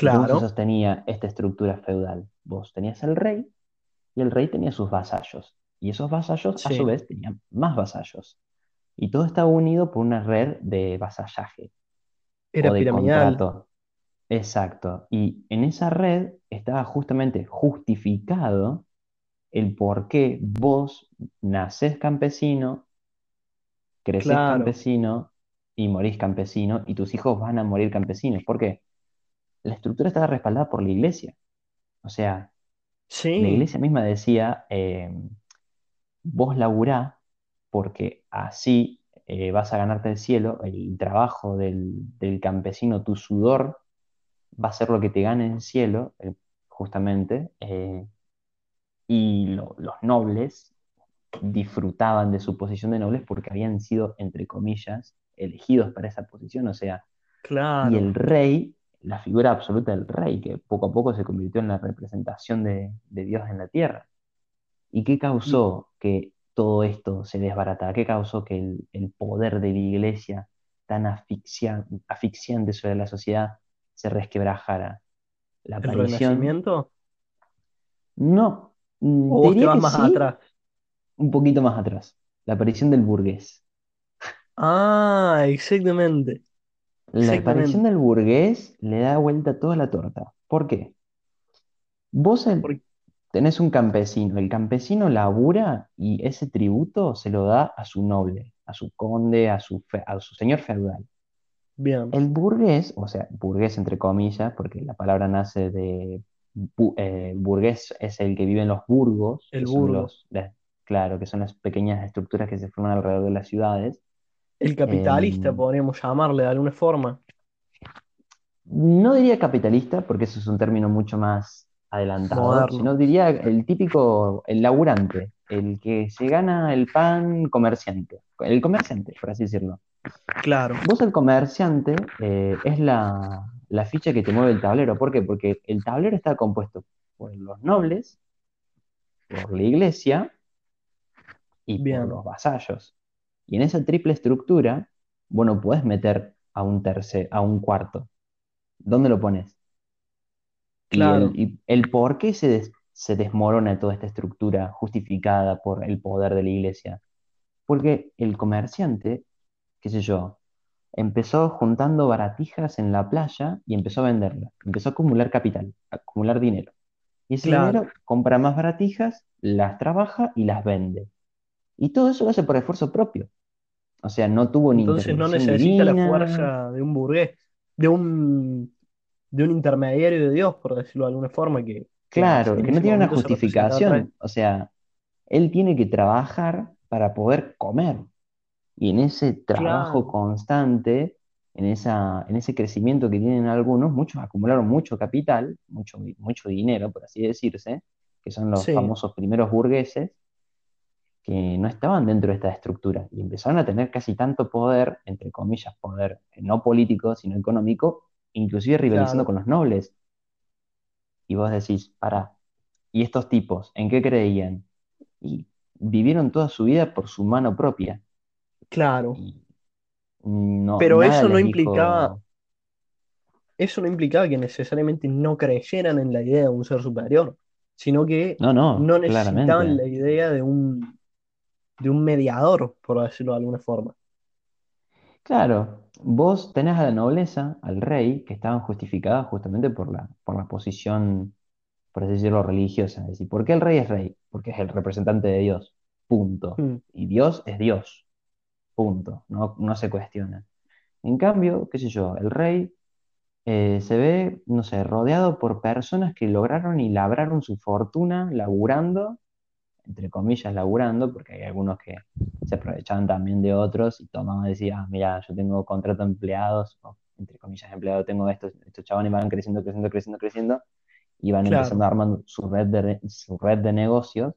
¿Y cómo se Claro, sostenía esta estructura feudal? Vos tenías el rey y el rey tenía sus vasallos. Y esos vasallos, a su vez, tenían más vasallos. Y todo estaba unido por una red de vasallaje era o de piramidal. contrato. Exacto. Y en esa red estaba justamente justificado el por qué vos nacés campesino, creces Claro, campesino y morís campesino y tus hijos van a morir campesinos. ¿Por qué? La estructura estaba respaldada por la iglesia. O sea, la iglesia misma decía, eh, vos laburá porque así eh, vas a ganarte el cielo, el trabajo del, del campesino, tu sudor va a ser lo que te gane el cielo, eh, justamente, eh, y lo- los nobles disfrutaban de su posición de nobles porque habían sido, entre comillas, elegidos para esa posición, o sea, y el rey, la figura absoluta del rey, que poco a poco se convirtió en la representación de, de Dios en la tierra. ¿Y qué causó que todo esto se desbaratara? ¿Qué causó que el, el poder de la iglesia tan asfixia- asfixiante sobre la sociedad se resquebrajara? La el aparición, Renacimiento, no, mm, o vos te vas más sí, atrás. un poquito más atrás, la aparición del burgués. Ah, exactamente, La aparición del burgués le da vuelta toda la torta. ¿Por qué? Vos el- Porque, tenés un campesino, el campesino labura y ese tributo se lo da a su noble, a su conde, a su, fe- a su señor feudal. bien, El burgués, o sea, burgués entre comillas, porque la palabra nace de bu- eh, burgués es el que vive en los burgos, el burgo, los, las- claro, que son las pequeñas estructuras que se forman alrededor de las ciudades. el capitalista, Em, podríamos llamarle de alguna forma, no diría capitalista, porque eso es un término mucho más adelantado, sino diría el típico, el laburante, el que se gana el pan comerciante, el comerciante, por así decirlo. Claro, Vos el comerciante eh, es la, la ficha que te mueve el tablero. ¿Por qué? Porque el tablero está compuesto por los nobles, por la iglesia y por los vasallos. Y en esa triple estructura, vos no podés meter a un tercer, a un cuarto. ¿Dónde lo pones? Y el, claro, y el por qué se, des- se desmorona toda esta estructura justificada por el poder de la iglesia. Porque el comerciante, qué sé yo, empezó juntando baratijas en la playa y empezó a venderlas. Empezó a acumular capital, a acumular dinero. Y ese claro. dinero compra más baratijas, las trabaja y las vende. Y todo eso lo hace por esfuerzo propio. O sea, no tuvo ni Entonces no necesita la fuerza de un burgués, de un, de un intermediario de Dios, por decirlo de alguna forma, que, Claro, que no tiene una se justificación. O sea, él tiene que trabajar para poder comer. Y en ese trabajo Claro, constante, en esa, en ese crecimiento que tienen algunos, muchos acumularon mucho capital, mucho, mucho dinero, por así decirse, que son los sí, famosos primeros burgueses, que no estaban dentro de esta estructura y empezaron a tener casi tanto poder, entre comillas, poder no político, sino económico, inclusive rivalizando claro, con los nobles. Y vos decís, para, ¿y estos tipos en qué creían? Y vivieron toda su vida por su mano propia claro. no, Pero eso no implicaba, dijo, eso no implicaba que necesariamente no creyeran en la idea de un ser superior, sino que no, no, no necesitaban claramente. la idea de un, de un mediador, por decirlo de alguna forma. Claro, vos tenés a la nobleza, al rey, que estaban justificadas justamente por la, por la posición, por así decirlo, religiosa. Es decir, ¿por qué el rey es rey? Porque es el representante de Dios. Punto. Mm, Y Dios es Dios. Punto. No, no se cuestiona. En cambio, qué sé yo, el rey eh, se ve, no sé, rodeado por personas que lograron y labraron su fortuna laburando entre comillas, laburando, porque hay algunos que se aprovechaban también de otros y tomaban y decían, ah, mira, yo tengo contrato de empleados, o, entre comillas, empleado, tengo estos, estos chavales van creciendo, creciendo, creciendo, creciendo, y van empezando a armar su red de, su red de negocios,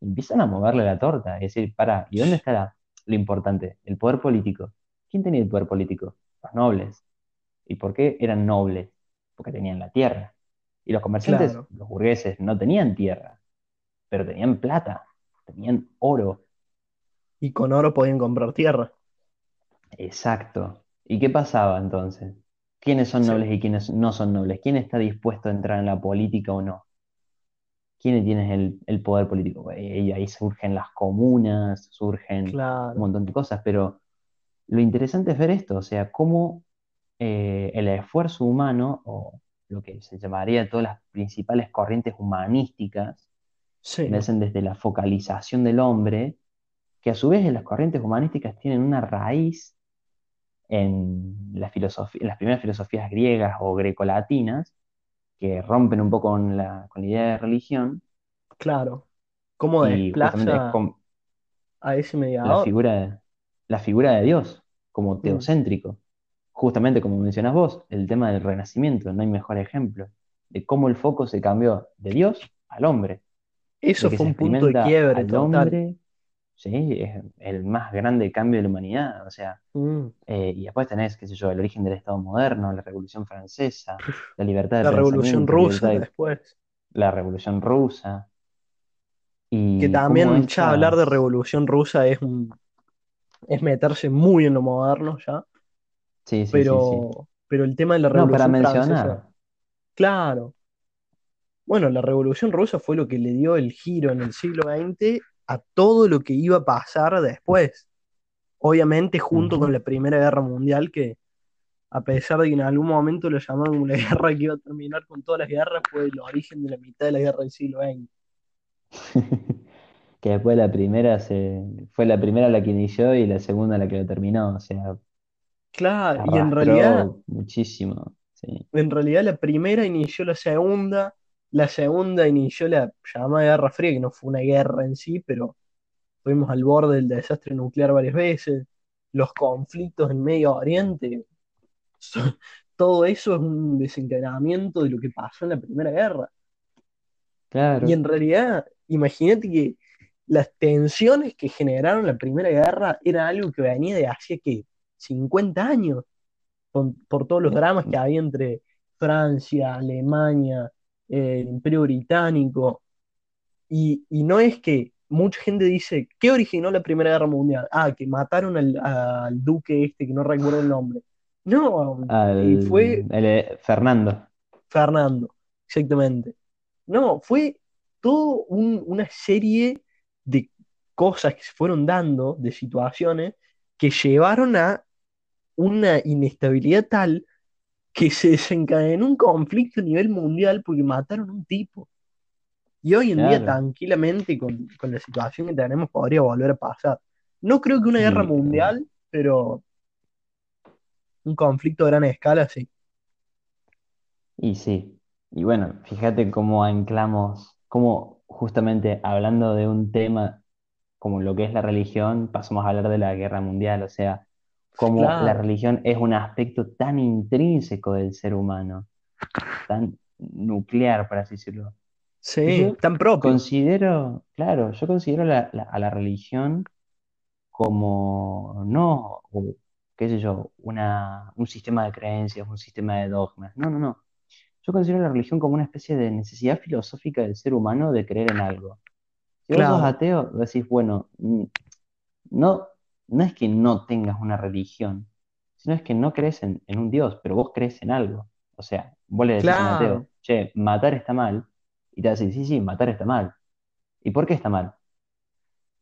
y empiezan a moverle la torta, es decir, para, ¿y dónde está lo importante? El poder político. ¿Quién tenía el poder político? Los nobles. ¿Y por qué eran nobles? Porque tenían la tierra. Y los comerciantes, claro. los burgueses, no tenían tierra pero tenían plata, tenían oro. Y con oro podían comprar tierra. Exacto. ¿Y qué pasaba entonces? ¿Quiénes son Sí, nobles y quiénes no son nobles? ¿Quién está dispuesto a entrar en la política o no? ¿Quién tiene el, el poder político? Y ahí surgen las comunas, surgen un montón de cosas, pero lo interesante es ver esto, o sea, cómo eh, el esfuerzo humano, o lo que se llamaría todas las principales corrientes humanísticas, sí, nacen desde la focalización del hombre que a su vez en las corrientes humanísticas tienen una raíz en, la en las primeras filosofías griegas o grecolatinas, que rompen un poco con la, con la idea de religión, claro. ¿Cómo justamente es desplaza con a ese la mediador? figura de, la figura de Dios como Mm. teocéntrico. Justamente como mencionas vos, el tema del renacimiento, no hay mejor ejemplo, de cómo el foco se cambió de Dios al hombre, Eso fue un punto de quiebre al total. hombre, ¿sí? Es el más grande cambio de la humanidad, o sea, Mm. Eh, y después tenés, qué sé yo, el origen del Estado moderno, la Revolución Francesa, la libertad de La Revolución Rusa libertad de, después. la Revolución Rusa, Que y también ya hablar de. Revolución Rusa es un, es meterse muy en lo moderno ya. Sí, sí, sí, sí. Pero, pero el tema de la No, para Revolución Francesa, mencionar, claro. Bueno, la Revolución Rusa fue lo que le dio el giro en el siglo XX a todo lo que iba a pasar después. Obviamente junto con la Primera Guerra Mundial, que a pesar de que en algún momento lo llamaron como la guerra que iba a terminar con todas las guerras, fue el origen de la mitad de la guerra del siglo XX. que después la primera se, fue la primera la que inició y la segunda la que lo terminó, o sea, Claro, y en realidad, muchísimo, sí, en realidad la primera inició la segunda, la segunda inició la llamada Guerra Fría, que no fue una guerra en sí, pero Estuvimos al borde del desastre nuclear varias veces, los conflictos en Medio Oriente, todo eso es un desencadenamiento de lo que pasó en la Primera Guerra. Y en realidad, imagínate que las tensiones que generaron la Primera Guerra era algo que venía de hace que 50 años, con- por todos los dramas que había entre Francia, Alemania, eh, el Imperio Británico, Y, y no es que mucha gente dice, ¿qué originó la Primera Guerra Mundial? Ah, que mataron al, al duque este, que no recuerdo el nombre. No, eh, al fue el, eh, Fernando, Fernando, exactamente. No, fue todo un- una serie de cosas que se fueron dando, de situaciones, que llevaron a una inestabilidad tal que se desencadenó un conflicto a nivel mundial porque mataron a un tipo. Y hoy en día, tranquilamente, con, con la situación que tenemos, podría volver a pasar. No creo que una guerra mundial, pero un conflicto a gran escala, sí. Y sí, y bueno, fíjate cómo anclamos, cómo justamente hablando de un tema como lo que es la religión, pasamos a hablar de la guerra mundial, o sea, como la Claro, religión es un aspecto tan intrínseco del ser humano, tan nuclear, por así decirlo. Sí, yo tan propio. considero, claro, yo considero la- la- a la religión como no, o, qué sé yo, una, un sistema de creencias, un sistema de dogmas. No, no, no. Yo considero la religión como una especie de necesidad filosófica del ser humano de creer en algo. Si vos sos Claro, ateo, decís, bueno, mm, no, no es que no tengas una religión, sino es que no crees en, en un Dios, pero vos crees en algo. O sea, vos le decís a un ateo, claro. che, matar está mal, y te va a decir, sí, sí, matar está mal. ¿Y por qué está mal?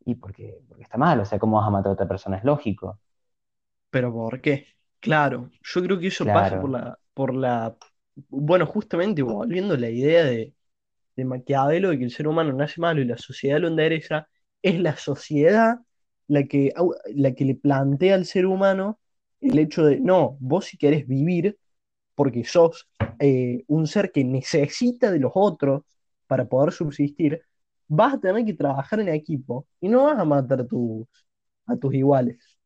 Y porque, porque está mal, o sea, ¿cómo vas a matar a otra persona? Es lógico. Pero ¿por qué? Claro, yo creo que eso pasa por la, por la, bueno, justamente volviendo a la idea de, de Maquiavelo de que el ser humano nace malo y la sociedad lo endereza, es la sociedad la que, la que le plantea al ser humano el hecho de, no, vos si querés vivir, porque sos eh, un ser que necesita de los otros para poder subsistir, vas a tener que trabajar en equipo y no vas a matar a tus, a tus iguales.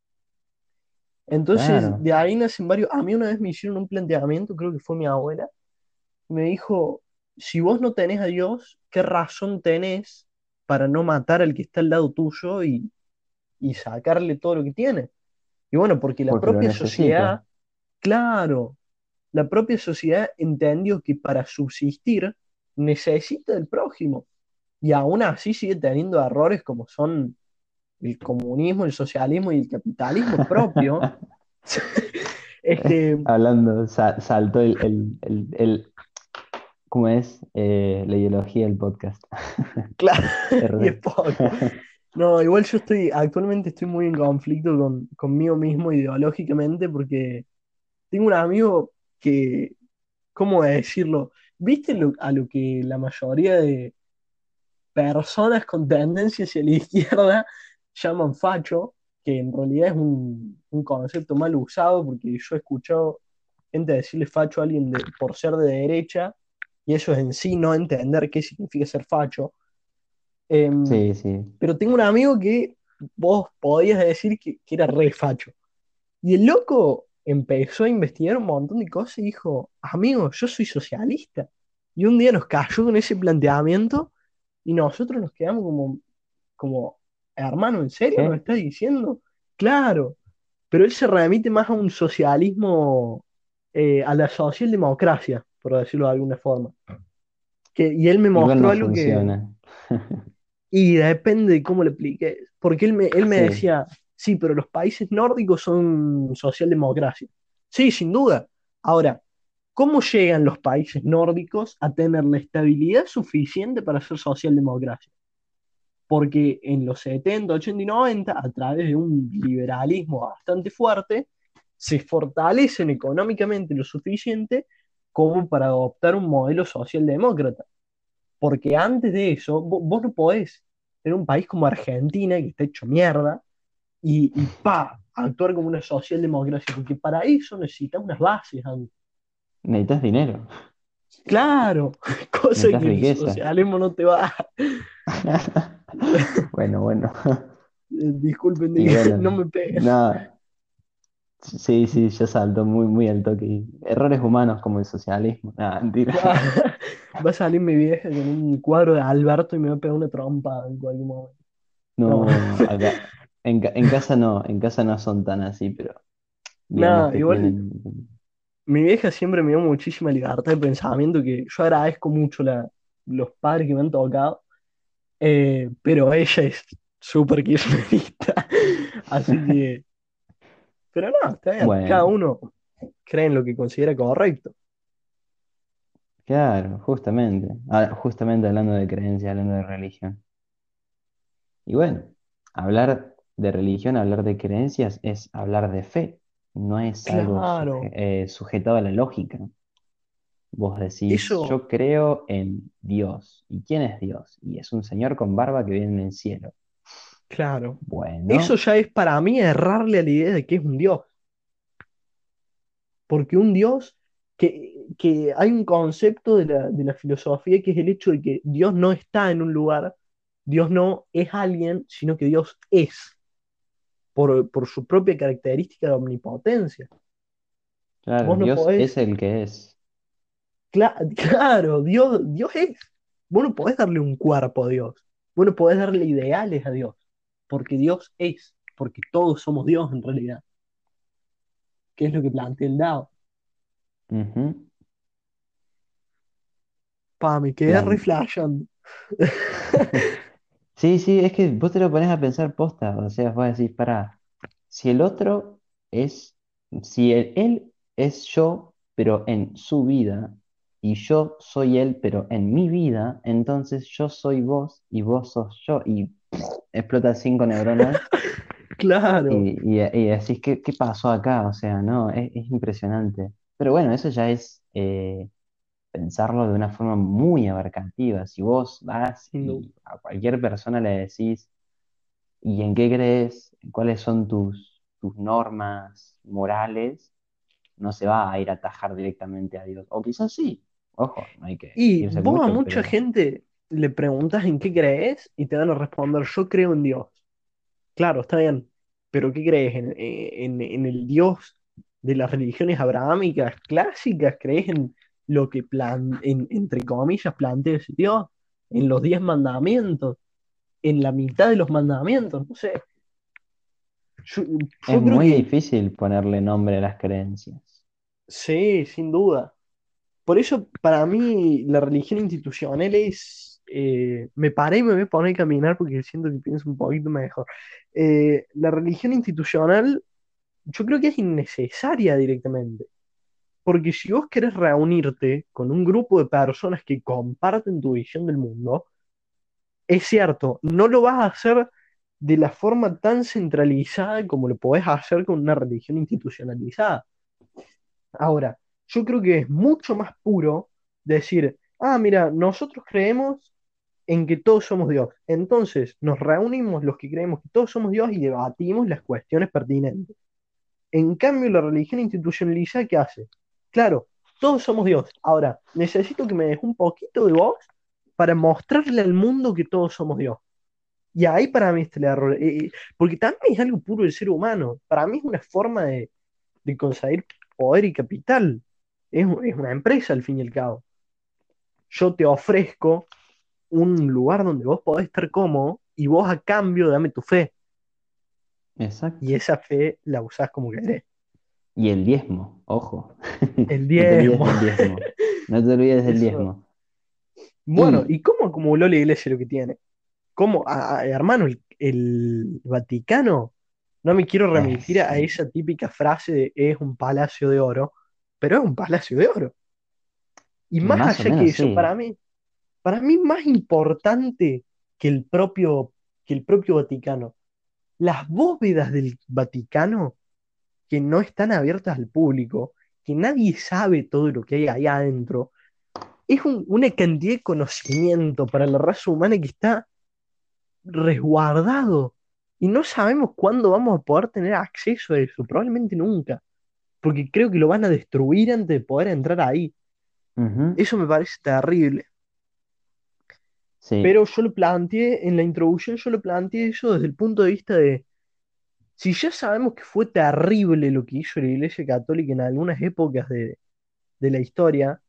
Entonces, claro. de ahí nacen varios. A mí una vez me hicieron un planteamiento, creo que fue mi abuela, me dijo, si vos no tenés a Dios, ¿qué razón tenés para no matar al que está al lado tuyo y, y sacarle todo lo que tiene? Y bueno, porque la Porque propia sociedad, claro, la propia sociedad entendió que para subsistir necesita del prójimo. Y aún así sigue teniendo errores como son el comunismo, el socialismo y el capitalismo propio. Este, Hablando, sa- saltó el, el, el, el- ¿cómo es? Eh, la ideología del podcast. claro, y es RD. poco. No, igual yo estoy, actualmente estoy muy en conflicto con, conmigo mismo ideológicamente porque tengo un amigo que, ¿cómo decirlo? ¿Viste lo- a lo que la mayoría de personas con tendencia hacia la izquierda llaman facho? Que en realidad es un, un concepto mal usado porque yo he escuchado gente decirle facho a alguien de- por ser de derecha y eso es en sí no entender qué significa ser facho. Em, Sí, sí. pero tengo un amigo que vos podías decir que, que era re facho. Y el loco empezó a investigar un montón de cosas y dijo, amigo, yo soy socialista. Y un día nos cayó con ese planteamiento y nosotros nos quedamos como, como, hermano, ¿en serio nos ¿Qué? estás diciendo? Claro, pero él se remite más a un socialismo, eh, a la socialdemocracia, por decirlo de alguna forma. Que, y él me mostró no algo que, funciona. y depende de cómo le explique, porque él me, él me Sí, decía, sí, pero los países nórdicos son socialdemocracia. Sí, sin duda. Ahora, ¿cómo llegan los países nórdicos a tener la estabilidad suficiente para ser socialdemocracia? Porque en los 70, 80 y 90, a través de un liberalismo bastante fuerte, se fortalecen económicamente lo suficiente como para adoptar un modelo socialdemócrata. Porque antes de eso, vo- vos, no podés tener un país como Argentina, que está hecho mierda, y, y pa, actuar como una socialdemocracia, porque para eso necesitas unas bases antes. necesitas dinero, Claro, cosa necesitas que el socialismo no te va. Bueno, bueno. Disculpen, Y no me peguen. nada. Sí, sí, ya saltó muy, muy al toque. Errores humanos como el socialismo. Nada, mentira. Va a salir mi vieja con un cuadro de Alberto y me va a pegar una trompa en cualquier momento. No, No, acá, en, en casa no, en casa no son tan así, pero nada, igual tienen. mi vieja siempre me dio muchísima libertad de pensamiento que yo agradezco mucho la, los padres que me han tocado, eh, pero ella es súper kirchnerista, así que, pero no, está bien, cada uno cree en lo que considera correcto. Claro, justamente. Ah, justamente hablando de creencia, hablando de religión. Y bueno, hablar de religión, hablar de creencias es hablar de fe, no es algo suje- eh, sujetado a la lógica. Vos decís, eso, yo creo en Dios. ¿Y quién es Dios? Y es un señor con barba que vive en el cielo. claro, eso Bueno, ya es para mí errarle a la idea de que es un Dios, porque un Dios, que, que hay un concepto de la, de la filosofía que es el hecho de que Dios no está en un lugar, Dios no es alguien, sino que Dios es, por, por su propia característica de omnipotencia. Claro, no Dios podés- es el que es. Cla- claro, Dios, Dios es. Vos no podés darle un cuerpo a Dios. Vos no podés darle ideales a Dios. Porque Dios es. Porque todos somos Dios en realidad. ¿Qué es lo que plantea el Dao? Pa, me quedé re flasheando. Sí, sí, es que vos te lo pones a pensar posta, o sea, vos decís, para, si el otro es, si el- él es yo, pero en su vida, y yo soy él, pero en mi vida, entonces yo soy vos y vos sos yo, y explota cinco neuronas Claro. y, y, y decís, ¿qué, qué pasó acá? O sea, no, es, es impresionante. Pero bueno, eso ya es eh, pensarlo de una forma muy abarcativa. Si vos vas y a cualquier persona le decís, ¿y en qué crees? ¿Cuáles son tus, tus normas morales? No se va a ir a atajar directamente a Dios. O quizás sí. Ojo, no hay que Y vos a mucha pero- gente le preguntas en qué crees y te van a responder, yo creo en Dios. Claro, está bien, pero ¿qué crees? ¿En, en- en el Dios de las religiones abrahámicas clásicas? ¿Crees en lo que, plan, en, entre comillas, plantea ese Dios? ¿En los diez mandamientos? ¿En la mitad de los mandamientos? No sé. Yo, yo Es muy que difícil ponerle nombre a las creencias. Sí, sin duda. Por eso, para mí, la religión institucional es. eh, me paré y me voy a poner a caminar porque siento que pienso un poquito mejor. Eh, la religión institucional, yo creo que es innecesaria directamente. Porque si vos querés reunirte con un grupo de personas que comparten tu visión del mundo, es cierto, no lo vas a hacer de la forma tan centralizada como lo podés hacer con una religión institucionalizada. Ahora, yo creo que es mucho más puro decir, ah, mira, nosotros creemos en que todos somos Dios. Entonces nos reunimos los que creemos que todos somos Dios y debatimos las cuestiones pertinentes. En cambio, la religión institucionalizada, ¿qué hace? Claro, todos somos Dios. Ahora, necesito que me des un poquito de voz para mostrarle al mundo que todos somos Dios. Y ahí para mí está el error. Eh, eh, porque también es algo puro del ser humano. Para mí es una forma de, de conseguir poder y capital. Es, es una empresa al fin y al cabo. Yo te ofrezco un lugar donde vos podés estar cómodo y vos a cambio dame tu fe. Exacto. Y esa fe la usás como querés. Y el diezmo, ojo. El No te olvides diezmo. del diezmo. No te olvides del diezmo. Bueno, Y- ¿y cómo acumuló la iglesia lo que tiene? ¿Cómo? A- a- hermano, el, el Vaticano, no me quiero remitir a esa típica frase de es un palacio de oro, pero es un palacio de oro. Y más, allá que eso, sí. para mí, para mí más importante que el propio, que el propio Vaticano, las bóvedas del Vaticano que no están abiertas al público, que nadie sabe todo lo que hay ahí adentro, es un- una cantidad de conocimiento para la raza humana que está resguardado. Y no sabemos cuándo vamos a poder tener acceso a eso, probablemente nunca, porque creo que lo van a destruir antes de poder entrar ahí. Eso me parece terrible. sí. Pero yo lo planteé en la introducción, yo lo planteé eso desde el punto de vista de, si ya sabemos que fue terrible lo que hizo la Iglesia Católica en algunas épocas de, de la historia,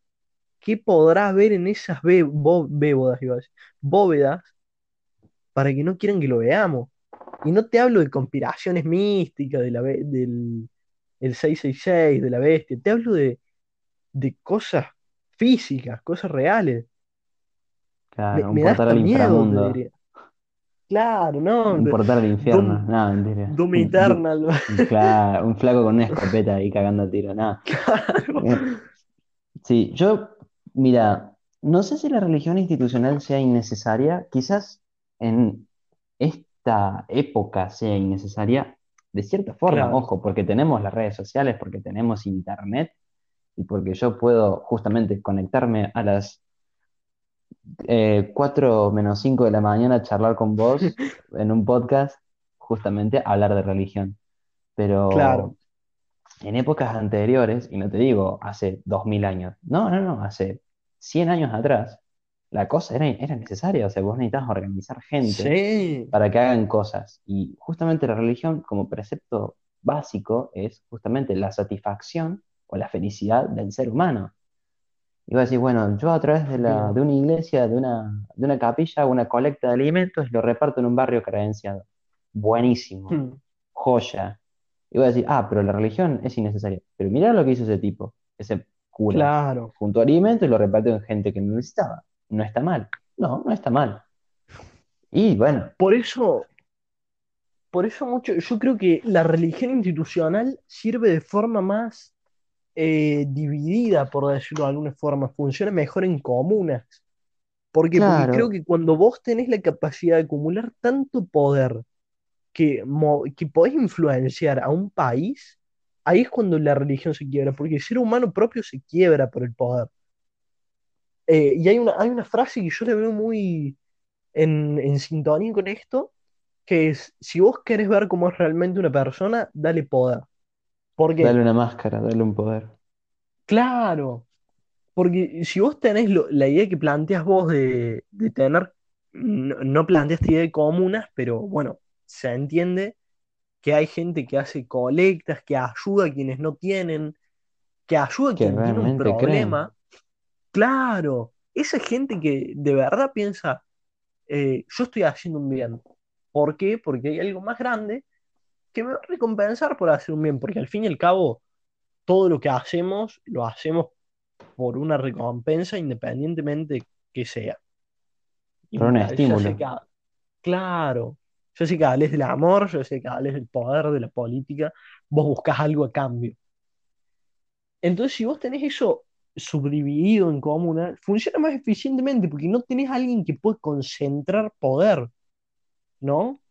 ¿qué podrá haber en esas bé- bó- bóvedas, iba a decir, bóvedas para que no quieran que lo veamos? Y no te hablo de conspiraciones místicas de la, be- del el 666, de la bestia, te hablo de, de cosas físicas, cosas reales. Me, Claro, un me da hasta miedo, te inframundo. diría. Claro, no, Un portal al infierno. Doom, No, mentira. Doom Eternal. Claro, un flaco con una escopeta ahí cagando a tiro. Nada. Claro. Eh, Sí, yo, mira, no sé si la religión institucional sea innecesaria, quizás en esta época sea innecesaria, de cierta forma, Claro. ojo, porque tenemos las redes sociales, porque tenemos internet y porque yo puedo justamente conectarme a las eh, 4 menos 5 de la mañana a charlar con vos en un podcast, justamente hablar de religión. Pero Claro. en épocas anteriores, y no te digo hace 2000 años, no, no, no, hace 100 años atrás, la cosa era, era necesaria, o sea, vos necesitabas organizar gente Sí, para que hagan cosas. Y justamente la religión como precepto básico es justamente la satisfacción o la felicidad del ser humano. Y vos decís, bueno, yo a través de, la, de una iglesia, de una, de una capilla, una colecta de alimentos lo reparto en un barrio carenciado. Buenísimo, Hmm, joya. Y voy a decir, ah, pero la religión es innecesaria. Pero mirá lo que hizo ese tipo, ese cura. Claro. Juntó alimentos y lo repartió en gente que no necesitaba. No está mal. No, no está mal. Y bueno, Por eso, por eso mucho, yo creo que la religión institucional sirve de forma más eh, dividida, por decirlo de alguna forma, funciona mejor en comunas. Porque creo que cuando vos tenés la capacidad de acumular tanto poder que, que podés influenciar a un país, ahí es cuando la religión se quiebra, porque el ser humano propio se quiebra por el poder. Eh, y hay una, hay una frase que yo le veo muy en, en sintonía con esto, que es, si vos querés ver cómo es realmente una persona, dale poder. ¿Por qué? dale una máscara, dale un poder. Claro, porque si vos tenés lo- la idea que planteas vos de, de tener, no, no planteaste idea de comunas, pero bueno, se entiende que hay gente que hace colectas, que ayuda a quienes no tienen, que ayuda a Que quien tiene un realmente creen. problema. Claro, esa gente que de verdad piensa, eh, yo estoy haciendo un bien. ¿Por qué? Porque hay algo más grande que me va a recompensar por hacer un bien, porque al fin y al cabo, todo lo que hacemos, lo hacemos por una recompensa independientemente que sea. Y Pero un estímulo. que, claro, yo sé que hables del amor, yo sé que hables del poder, de la política, vos buscas algo a cambio. Entonces, si vos tenés eso subdividido en comuna, funciona más eficientemente porque no tenés a alguien que puede concentrar poder, ¿no?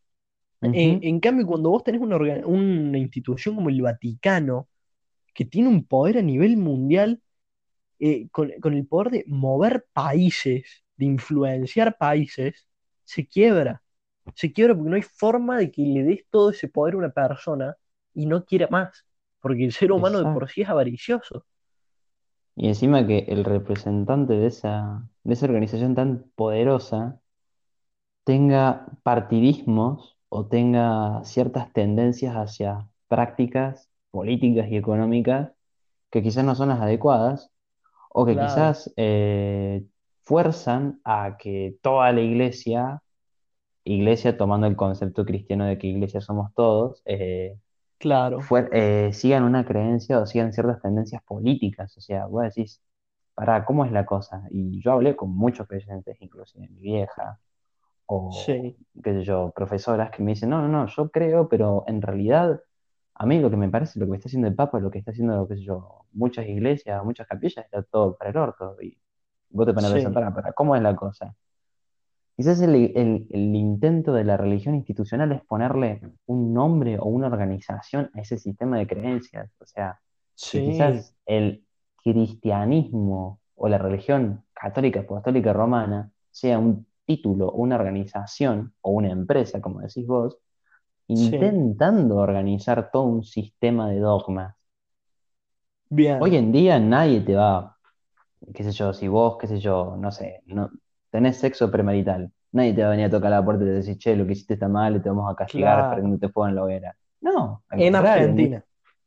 En, Ujú, en cambio, cuando vos tenés una, institución como el Vaticano, que tiene un poder a nivel mundial, eh, con, con el poder de mover países, de influenciar países, se quiebra. Se quiebra porque no hay forma de que le des todo ese poder a una persona y no quiera más, porque el ser humano de por sí es avaricioso. Y encima que el representante de esa, de esa organización tan poderosa tenga partidismos o tenga ciertas tendencias hacia prácticas políticas y económicas que quizás no son las adecuadas o que Claro, quizás eh, fuerzan a que toda la iglesia, iglesia tomando el concepto cristiano de que iglesia somos todos, eh, claro, eh, sigan una creencia o sigan ciertas tendencias políticas. O sea, vos decís, pará, ¿cómo es la cosa? Y yo hablé con muchos creyentes, inclusive mi vieja, o sí, qué sé yo, profesoras que me dicen, no, no, no, yo creo, pero en realidad a mí lo que me parece, lo que está haciendo el Papa, lo que está haciendo, qué sé yo, muchas iglesias, muchas capillas, está todo para el orto. Y vos te pones a pensar, sí, pará, ¿cómo es la cosa? Quizás el, el- el intento de la religión institucional es ponerle un nombre o una organización a ese sistema de creencias. O sea, sí, quizás el cristianismo o la religión católica apostólica romana sea un título, una organización o una empresa, como decís vos, sí, intentando organizar todo un sistema de dogmas. Hoy bien, en día nadie te va, qué sé yo, si vos, qué sé yo, no sé, no, tenés sexo premarital, nadie te va a venir a tocar la puerta y te decir, che, lo que hiciste está mal y te vamos a castigar claro. prendiéndote fuego en la hoguera. No, al En Argentina,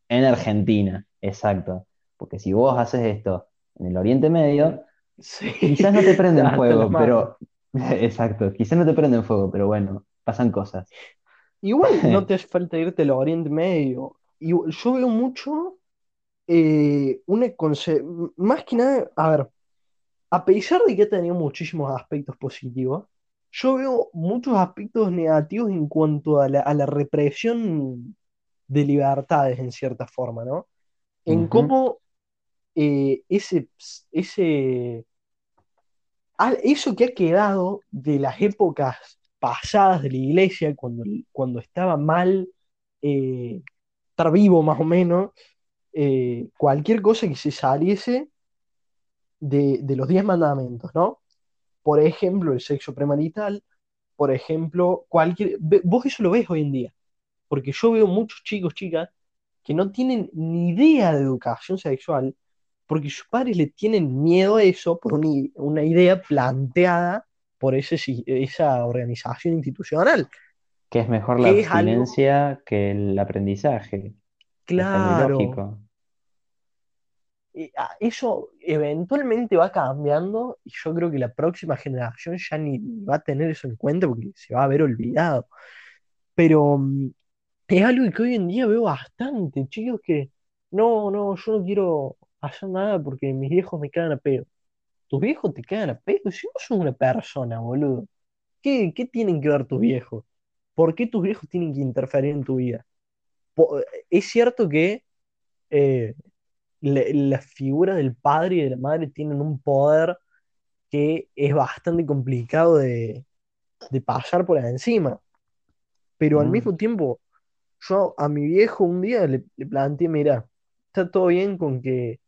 en Argentina, exacto. Porque si vos haces esto en el Oriente Medio, sí, quizás no te prenden fuego, pero, exacto, quizás no te prenden fuego, pero bueno, pasan cosas. Igual no te hace falta irte al Oriente Medio. Y yo veo mucho eh, una más que nada, a ver, a pesar de que ha tenido muchísimos aspectos positivos, yo veo muchos aspectos negativos en cuanto a la, a la represión de libertades, en cierta forma, ¿no? En cómo eh, ese, ese, eso que ha quedado de las épocas pasadas de la iglesia, cuando, cuando estaba mal eh, estar vivo más o menos, eh, cualquier cosa que se saliese de, de los diez mandamientos, ¿no? Por ejemplo, el sexo premarital, por ejemplo, cualquier... Vos eso lo ves hoy en día, porque yo veo muchos chicos, chicas, que no tienen ni idea de educación sexual porque sus padres le tienen miedo a eso por una, idea planteada por ese, esa organización institucional, Que es mejor la algo, abstinencia que el aprendizaje. Claro, ah, eso eventualmente va cambiando y yo creo que la próxima generación ya ni va a tener eso en cuenta porque se va a haber olvidado. Pero mm, es algo que hoy en día veo bastante, chicos, que no, no, yo no quiero nada porque mis viejos me cagan a pedo. Tus viejos te cagan a pedo si vos sos una persona, boludo. ¿Qué, qué tienen que ver tus viejos? ¿Por qué tus viejos tienen que interferir en tu vida? Po- Es cierto que eh, la, la figura del padre y de la madre tienen un poder que es bastante complicado de, de pasar por encima, pero al Mm. mismo tiempo, yo a mi viejo un día le, le planteé, mira, está todo bien con que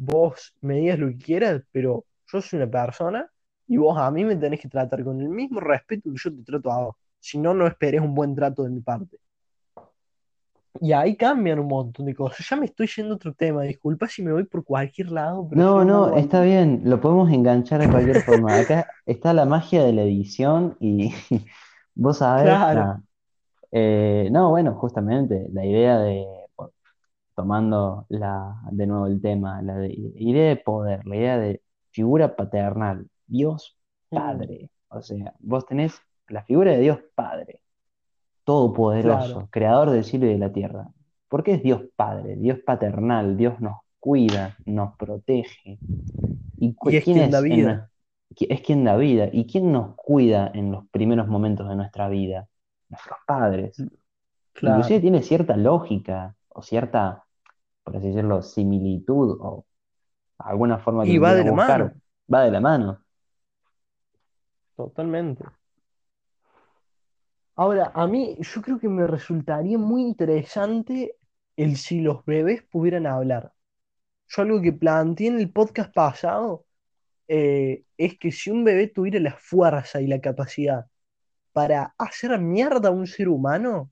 vos me digas lo que quieras, pero yo soy una persona y vos a mí me tenés que tratar con el mismo respeto que yo te trato a vos. Si no, no esperes un buen trato de mi parte. Y ahí cambian un montón de cosas. Ya me estoy yendo a otro tema. Disculpa si me voy por cualquier lado, pero No, no, está bien, lo podemos enganchar de cualquier forma. Acá está la magia de la edición y vos sabés, Claro. Eh, no, bueno, justamente la idea de, tomando la, de nuevo el tema, la de- idea de poder, la idea de figura paternal, Dios mm, Padre. O sea, vos tenés la figura de Dios Padre, claro, todopoderoso, creador del cielo y de la tierra. ¿Por qué es Dios Padre, Dios paternal? Dios nos cuida, nos protege. ¿Y y es quién quien da es vida. es quien da vida? ¿Y quién nos cuida en los primeros momentos de nuestra vida? Nuestros padres. Inclusive Claro. tiene cierta lógica o cierta, por así decirlo, similitud o alguna forma que Y va de la buscar. mano, Va de la mano. totalmente. Ahora, a mí yo creo que me resultaría muy interesante el si los bebés pudieran hablar. Yo algo que planteé en el podcast pasado eh, es que si un bebé tuviera la fuerza y la capacidad para hacer mierda a un ser humano,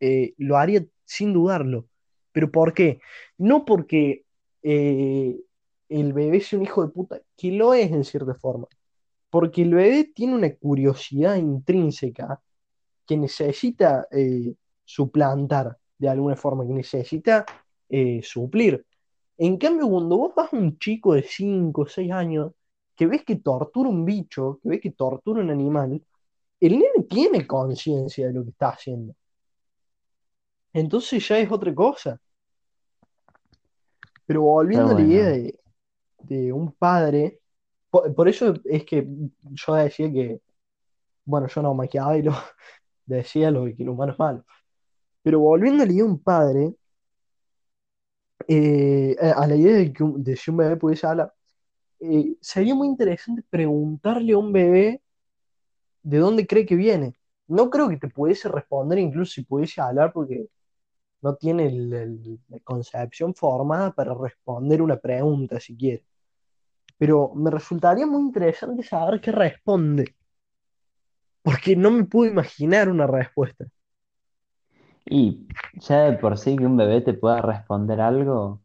eh, lo haría sin dudarlo. ¿Pero por qué? No porque eh, el bebé sea un hijo de puta, que lo es en cierta forma, porque el bebé tiene una curiosidad intrínseca que necesita eh, suplantar de alguna forma, que necesita eh, suplir. En cambio, cuando vos vas a un chico de 5 o 6 años que ves que tortura un bicho, que ves que tortura un animal, el nene tiene conciencia de lo que está haciendo. Entonces ya es otra cosa. Pero volviendo a la idea de, de un padre, por, por eso es que yo decía que, bueno, yo no, Maquiavelo decía lo de que el humano es malo. Pero volviendo a la idea de un padre, eh, a la idea de, que un- de si un bebé pudiese hablar, eh, sería muy interesante preguntarle a un bebé de dónde cree que viene. No creo que te pudiese responder incluso si pudiese hablar porque no tiene el- el- la concepción formada para responder una pregunta siquiera. Pero me resultaría muy interesante saber qué responde, porque no me puedo imaginar una respuesta. Y ya de por sí que un bebé te pueda responder algo,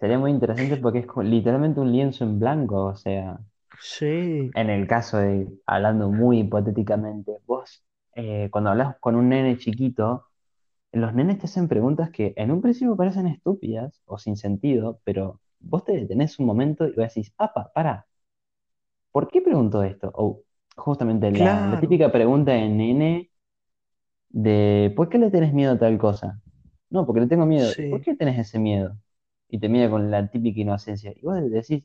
sería muy interesante porque es literalmente un lienzo en blanco. O sea, Sí, en el caso de, hablando muy hipotéticamente, vos, eh, cuando hablas con un nene chiquito, los nenes te hacen preguntas que en un principio parecen estúpidas o sin sentido, pero vos te detenés un momento y vos decís, apa, para, ¿por qué pregunto esto? O justamente la, típica pregunta de nene de ¿por qué le tenés miedo a tal cosa? No, porque le tengo miedo. ¿Y por qué tenés ese miedo? Y te mira con la típica inocencia. Y vos decís,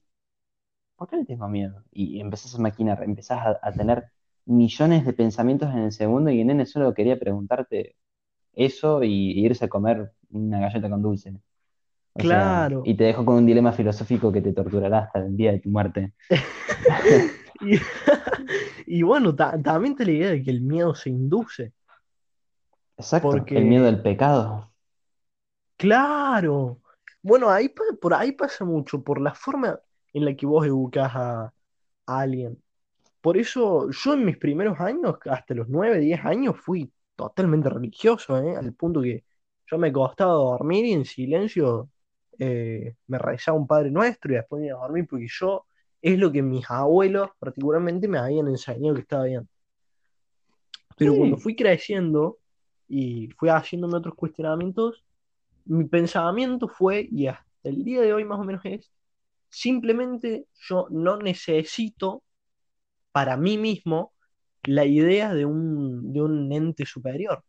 ¿por qué le tengo miedo? Y empezás a maquinar, empezás a, a tener millones de pensamientos en el segundo y el nene solo quería preguntarte eso y, y irse a comer una galleta con dulce. O sea, claro. y te dejo con un dilema filosófico que te torturará hasta el día de tu muerte. Y, y bueno, ta- también está la idea de que el miedo se induce, Exacto, el miedo al pecado. claro, bueno, ahí, por ahí pasa mucho, por la forma en la que vos educás a, a alguien. Por eso yo en mis primeros años, hasta los 9 10 años, fui totalmente religioso, ¿eh? Al punto que yo me costaba dormir y en silencio eh, me rezaba un Padre Nuestro y después me iba a dormir porque yo es lo que mis abuelos particularmente me habían enseñado que estaba bien. Pero cuando fui creciendo y fui haciéndome otros cuestionamientos, mi pensamiento fue, y hasta el día de hoy más o menos es, simplemente yo no necesito para mí mismo la idea de un, de un ente superior.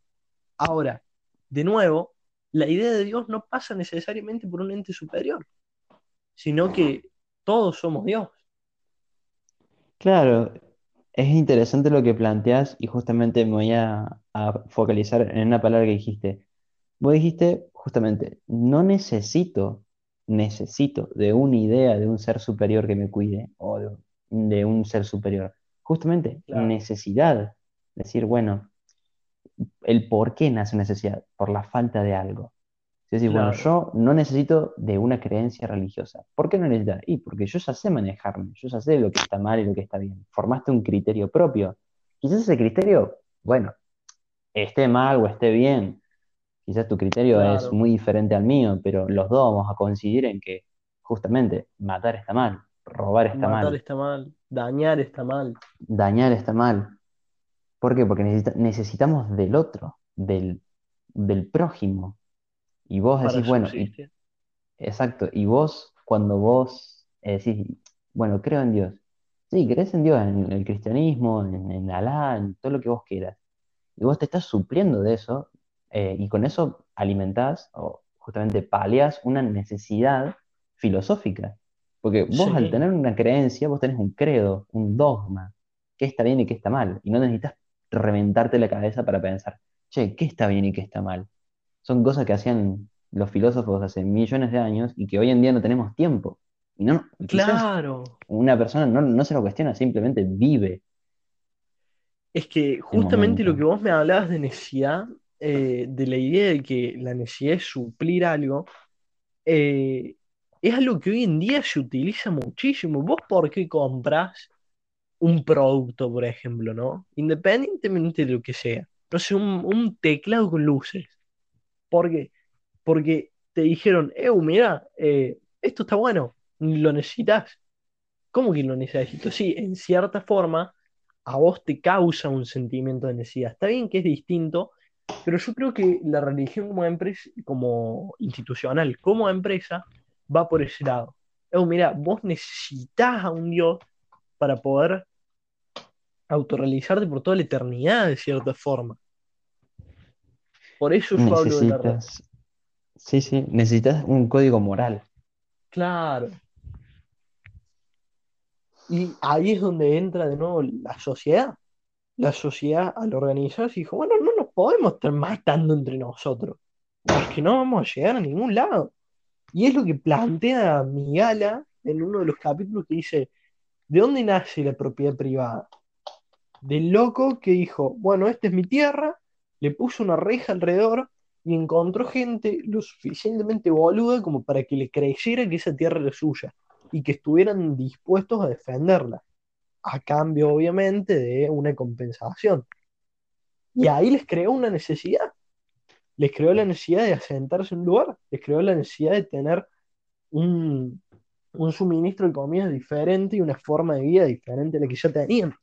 Ahora, de nuevo, la idea de Dios no pasa necesariamente por un ente superior, sino que todos somos Dios. claro, es interesante lo que planteas y justamente me voy a, focalizar en una palabra que dijiste. Vos dijiste justamente, no necesito, necesito de una idea de un ser superior que me cuide o de un ser superior. Justamente, Claro, necesidad. Decir, bueno, el por qué nace necesidad, por la falta de algo. Es decir, bueno, yo no necesito de una creencia religiosa. ¿Por qué no necesitas? Y porque yo ya sé manejarme, yo ya sé lo que está mal y lo que está bien. Formaste un criterio propio. Quizás ese criterio, bueno, esté mal o esté bien. Quizás tu criterio es muy diferente al mío, pero los dos vamos a coincidir en que justamente matar está mal, robar está Matar mal, está mal, dañar está mal dañar está mal. ¿Por qué? Porque necesita- necesitamos del otro, del, del prójimo. Y vos para decís, bueno, y. Exacto, y vos, cuando vos eh, decís, bueno, creo en Dios, sí, crees en Dios, en el cristianismo, en, en Alá, en todo lo que vos quieras, y vos te estás supliendo de eso, eh, y con eso alimentás o justamente palias una necesidad filosófica, porque vos al tener una creencia, vos tenés un credo, un dogma, qué está bien y qué está mal, y no necesitas reventarte la cabeza para pensar, che, ¿qué está bien y qué está mal? Son cosas que hacían los filósofos hace millones de años y que hoy en día no tenemos tiempo. Y no, claro. una persona no, no se lo cuestiona, simplemente vive Es que justamente lo que vos me hablabas de necesidad, eh, de la idea de que la necesidad es suplir algo, eh, es algo que hoy en día se utiliza muchísimo. ¿Vos por qué compras un producto, por ejemplo, ¿no? Independientemente de lo que sea. No sé, un, un teclado con luces. ¿Por qué? Porque te dijeron, eh, mira, esto está bueno, lo necesitas. ¿Cómo que lo necesito? Sí, en cierta forma, a vos te causa un sentimiento de necesidad. Está bien que es distinto, pero yo creo que la religión como empresa, como institucional, como empresa, va por ese lado. Eh, mira, vos necesitas a un Dios para poder autorrealizarte por toda la eternidad, de cierta forma. Por eso yo hablo de la... re- Necesitas, sí, sí, necesitas un código moral. Claro. Y ahí es donde entra de nuevo la sociedad. La sociedad al organizarse dijo, bueno, no nos podemos estar matando entre nosotros, porque no vamos a llegar a ningún lado. Y es lo que plantea Migala en uno de los capítulos que dice, ¿de dónde nace la propiedad privada? Del loco que dijo, bueno, esta es mi tierra, le puso una reja alrededor y encontró gente lo suficientemente boluda como para que le creyera que esa tierra era suya y que estuvieran dispuestos a defenderla, a cambio obviamente de una compensación. Y ahí les creó una necesidad, les creó la necesidad de asentarse en un lugar, les creó la necesidad de tener un, un suministro de comida diferente y una forma de vida diferente a la que ya tenían.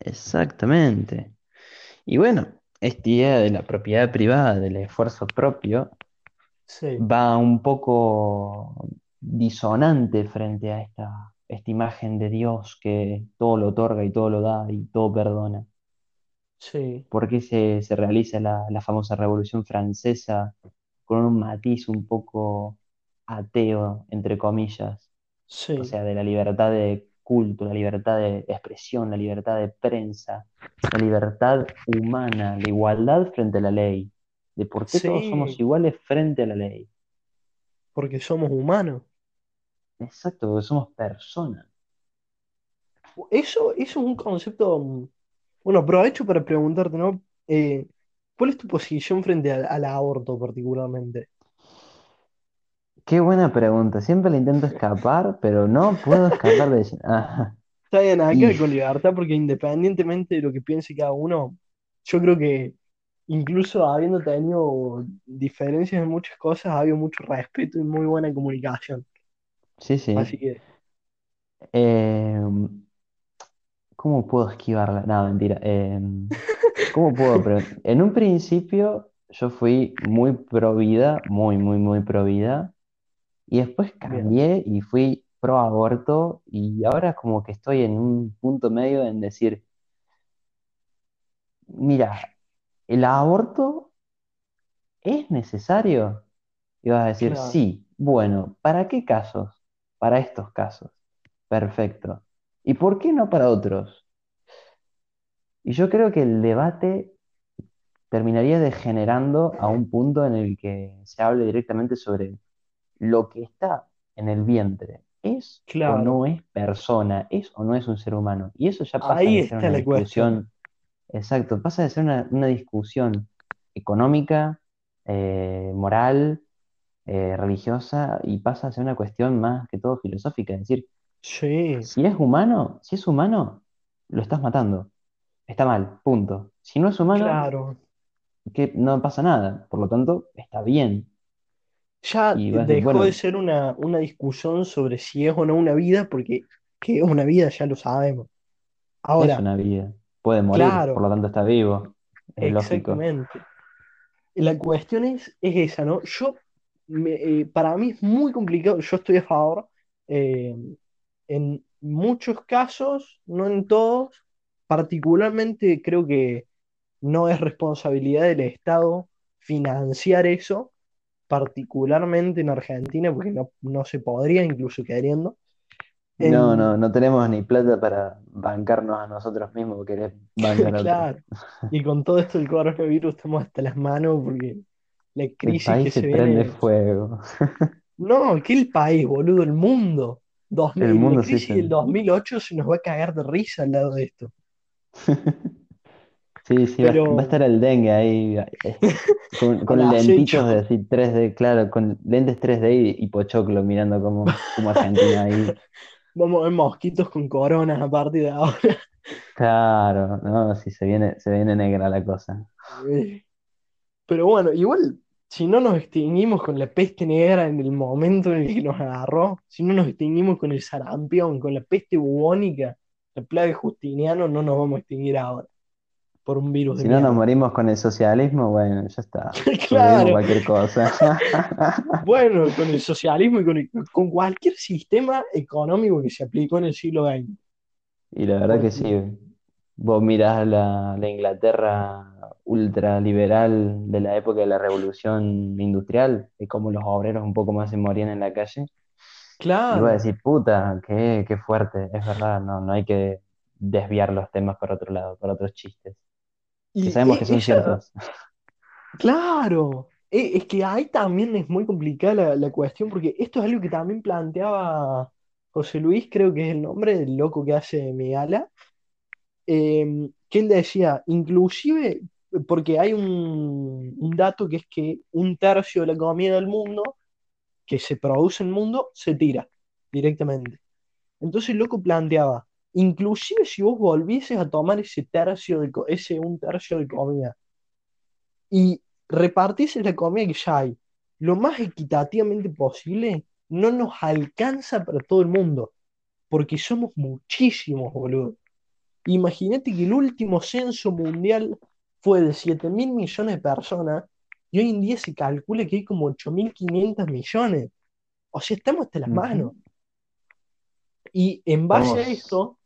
Exactamente. Y bueno, esta idea de la propiedad privada, del esfuerzo propio, Sí, va un poco disonante frente a esta, esta imagen de Dios que todo lo otorga y todo lo da y todo perdona. Sí, ¿Por qué se, se realiza la, la famosa Revolución Francesa con un matiz un poco ateo, entre comillas? O sí, sea, de la libertad de culto, la libertad de expresión, la libertad de prensa, la libertad humana, la igualdad frente a la ley, de por qué todos somos iguales frente a la ley. porque somos humanos. Exacto, porque somos personas. Eso, eso es un concepto, mm, bueno, aprovecho para preguntarte, ¿no? Eh, ¿cuál es tu posición frente al, al aborto particularmente? Qué buena pregunta. Siempre le intento escapar, pero no puedo escapar de ella. Ajá. Está bien Y acá con libertad, porque independientemente de lo que piense cada uno, yo creo que incluso habiendo tenido diferencias en muchas cosas, ha habido mucho respeto y muy buena comunicación. Sí, sí. Así que, Eh, ¿cómo puedo esquivarla? No, mentira. Eh, ¿cómo puedo? Pero en un principio yo fui muy pro vida, muy, muy, muy pro vida. Y después cambié y fui pro aborto. Y ahora como que estoy en un punto medio en decir, mira, ¿el aborto es necesario? Y vas a decir, claro, sí, bueno, ¿para qué casos? Para estos casos. Perfecto. ¿Y por qué no para otros? Y yo creo que el debate terminaría degenerando a un punto en el que se hable directamente sobre lo que está en el vientre. ¿Es o claro. no es persona? ¿Es o no es un ser humano? Y eso ya pasa Ahí de ser una la cuestión. discusión, exacto, pasa de ser una, una discusión económica, eh, moral, eh, religiosa, y pasa a ser una cuestión más que todo filosófica. Es decir, Sí, si es humano, si es humano, lo estás matando. Está mal, punto. Si no es humano, claro. que no pasa nada. Por lo tanto, está bien. Ya dejó de bueno, ser una, una discusión sobre si es o no una vida, porque que es una vida ya lo sabemos. es Ahora, una vida. Puede morir, por lo tanto está vivo. Es lógico. exactamente. La cuestión es, es esa, ¿no? Yo, me- eh, para mí es muy complicado, yo estoy a favor, eh, en muchos casos, no en todos, particularmente creo que no es responsabilidad del Estado financiar eso, particularmente en Argentina, porque no, no se podría, incluso queriendo. No, En, no, no tenemos ni plata para bancarnos a nosotros mismos, querés bancar claro, y con todo esto del coronavirus estamos hasta las manos porque la El crisis que país se se prende viene fuego. No, que el país, boludo, el mundo. El 2000, la mundo sí crisis se... del 2008 se nos va a cagar de risa al lado de esto. Sí, sí, va, va a Pero estar el dengue ahí, con, con lentitos de así 3D, claro, con lentes 3D y, y pochoclo mirando como, como Argentina ahí. vamos a ver mosquitos con coronas a partir de ahora. Claro, no, sí, se viene, se viene negra la cosa. Pero bueno, igual, si no nos extinguimos con la peste negra en el momento en el que nos agarró, si no nos extinguimos con el sarampión, con la peste bubónica, la plaga de Justiniano, no nos vamos a extinguir ahora por un virus de Si no nos morimos con el socialismo, bueno, ya está. Claro, cualquier cosa. Bueno, con el socialismo y con, el- con cualquier sistema económico que se aplicó en el siglo XX. Y la verdad que sí. Vos mirás la, la Inglaterra ultraliberal de la época de la Revolución Industrial, y cómo los obreros un poco más se morían en la calle. Y vos claro, decís, puta, qué, qué fuerte. Es verdad, no, no hay que desviar los temas para otro lado, para otros chistes, que y sabemos que e- son ella, ciertos. claro, e- es que ahí también es muy complicada la, la cuestión, porque esto es algo que también planteaba José Luis, creo que es el nombre del loco que hace Megala, eh, que él decía, inclusive, porque hay un, un dato que es que un tercio de la comida del mundo que se produce en el mundo se tira directamente. Entonces el loco planteaba, inclusive si vos volvieses a tomar ese tercio de, ese un tercio de comida y repartieses la comida que ya hay lo más equitativamente posible, no nos alcanza para todo el mundo, porque somos muchísimos, boludo. Imagínate que el último censo mundial fue de siete mil millones de personas y hoy en día se calcula que hay como 8.500 millones. O sea, estamos hasta las manos. Y en base a esto,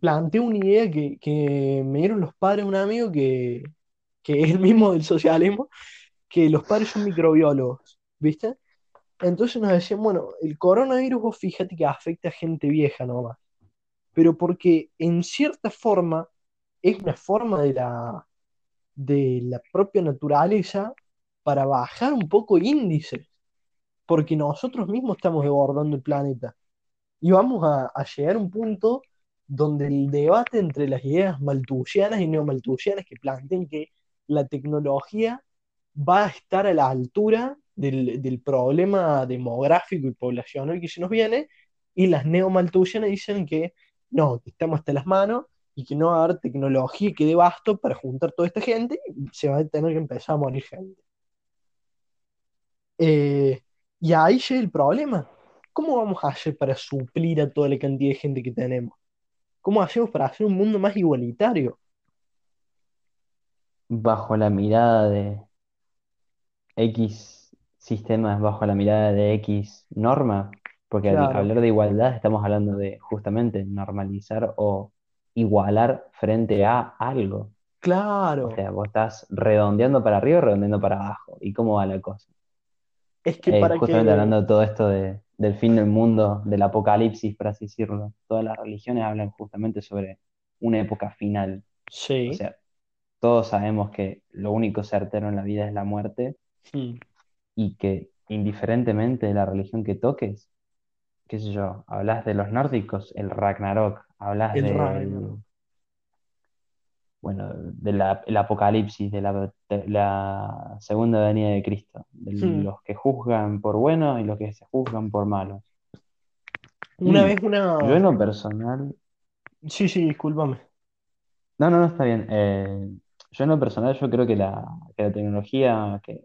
planteé una idea que, que me dieron los padres de un amigo que, que es el mismo del socialismo, que los padres son microbiólogos, ¿viste? Entonces nos decían, bueno, el coronavirus vos fíjate que afecta a gente vieja nomás, pero porque en cierta forma es una forma de la, de la propia naturaleza para bajar un poco índices, porque nosotros mismos estamos desbordando el planeta. Y vamos a, a llegar a un punto donde el debate entre las ideas malthusianas y neomalthusianas que planteen que la tecnología va a estar a la altura del, del problema demográfico y poblacional que se nos viene, y las neomalthusianas dicen que no, que estamos hasta las manos y que no va a haber tecnología que dé basto para juntar toda esta gente y se va a tener que empezar a morir gente. Eh, y ahí llega el problema. ¿Cómo vamos a hacer para suplir a toda la cantidad de gente que tenemos? ¿Cómo hacemos para hacer un mundo más igualitario? Bajo la mirada de X sistemas, bajo la mirada de X norma, porque al hablar de igualdad estamos hablando de justamente normalizar o igualar frente a algo. O claro. sea, vos estás redondeando para arriba o redondeando para abajo. ¿Y cómo va la cosa? Es que Eh, para justamente que... hablando de todo esto de- del fin del mundo, del apocalipsis, por así decirlo, todas las religiones hablan justamente sobre una época final. O Sí. sea, todos sabemos que lo único certero en la vida es la muerte mm, y que indiferentemente de la religión que toques, qué sé yo, hablas de los nórdicos, el Ragnarok, hablas El Ragnarok. bueno, del apocalipsis, de la, de la segunda venida de Cristo, de los que juzgan por buenos y los que se juzgan por malos. Una vez yo en una... lo personal, Sí, sí, discúlpame. no, no, no está bien. Eh, yo en lo personal, yo creo que la, que la tecnología, que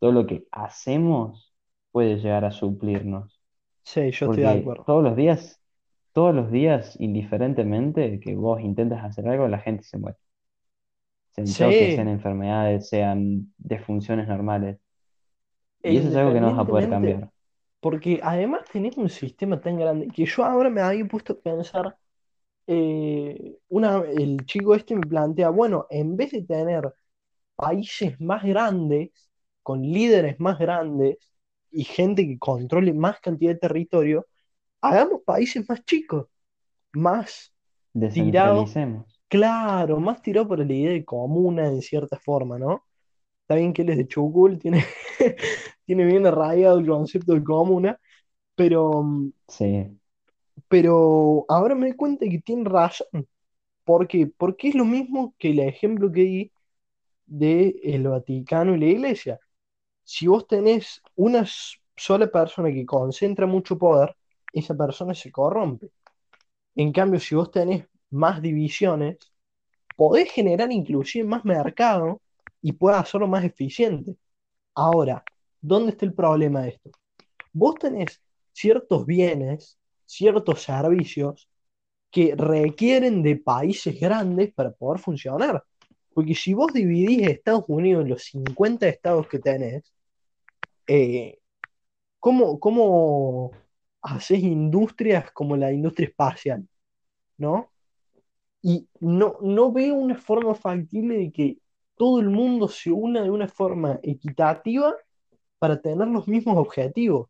todo lo que hacemos puede llegar a suplirnos. Sí, yo estoy de Porque acuerdo. todos los días, todos los días, indiferentemente que vos intentes hacer algo, la gente se muere. Sean choques, sean Sí, enfermedades, sean disfunciones normales. Y eso es algo que no vas a poder cambiar. porque además tenés un sistema tan grande que yo ahora me había puesto a pensar, eh, una, el chico este me plantea, bueno, en vez de tener países más grandes, con líderes más grandes y gente que controle más cantidad de territorio, hagamos países más chicos, más tirados, claro, más tirados por la idea de comuna en cierta forma, ¿no? Está bien que él es de Chubut, tiene, tiene bien arraigado el concepto de comuna, pero, Sí, pero ahora me doy cuenta que tiene razón. ¿Por qué? Porque es lo mismo que el ejemplo que di de el Vaticano y la Iglesia. Si vos tenés una sola persona que concentra mucho poder, esa persona se corrompe. En cambio, si vos tenés más divisiones, podés generar inclusive más mercado y puedes hacerlo más eficiente. Ahora, ¿dónde está el problema de esto? Vos tenés ciertos bienes, ciertos servicios que requieren de países grandes para poder funcionar. Porque si vos dividís Estados Unidos en los 50 estados que tenés, eh, ¿cómo, cómo haces industrias como la industria espacial? ¿No? Y no, no veo una forma factible de que todo el mundo se una de una forma equitativa para tener los mismos objetivos.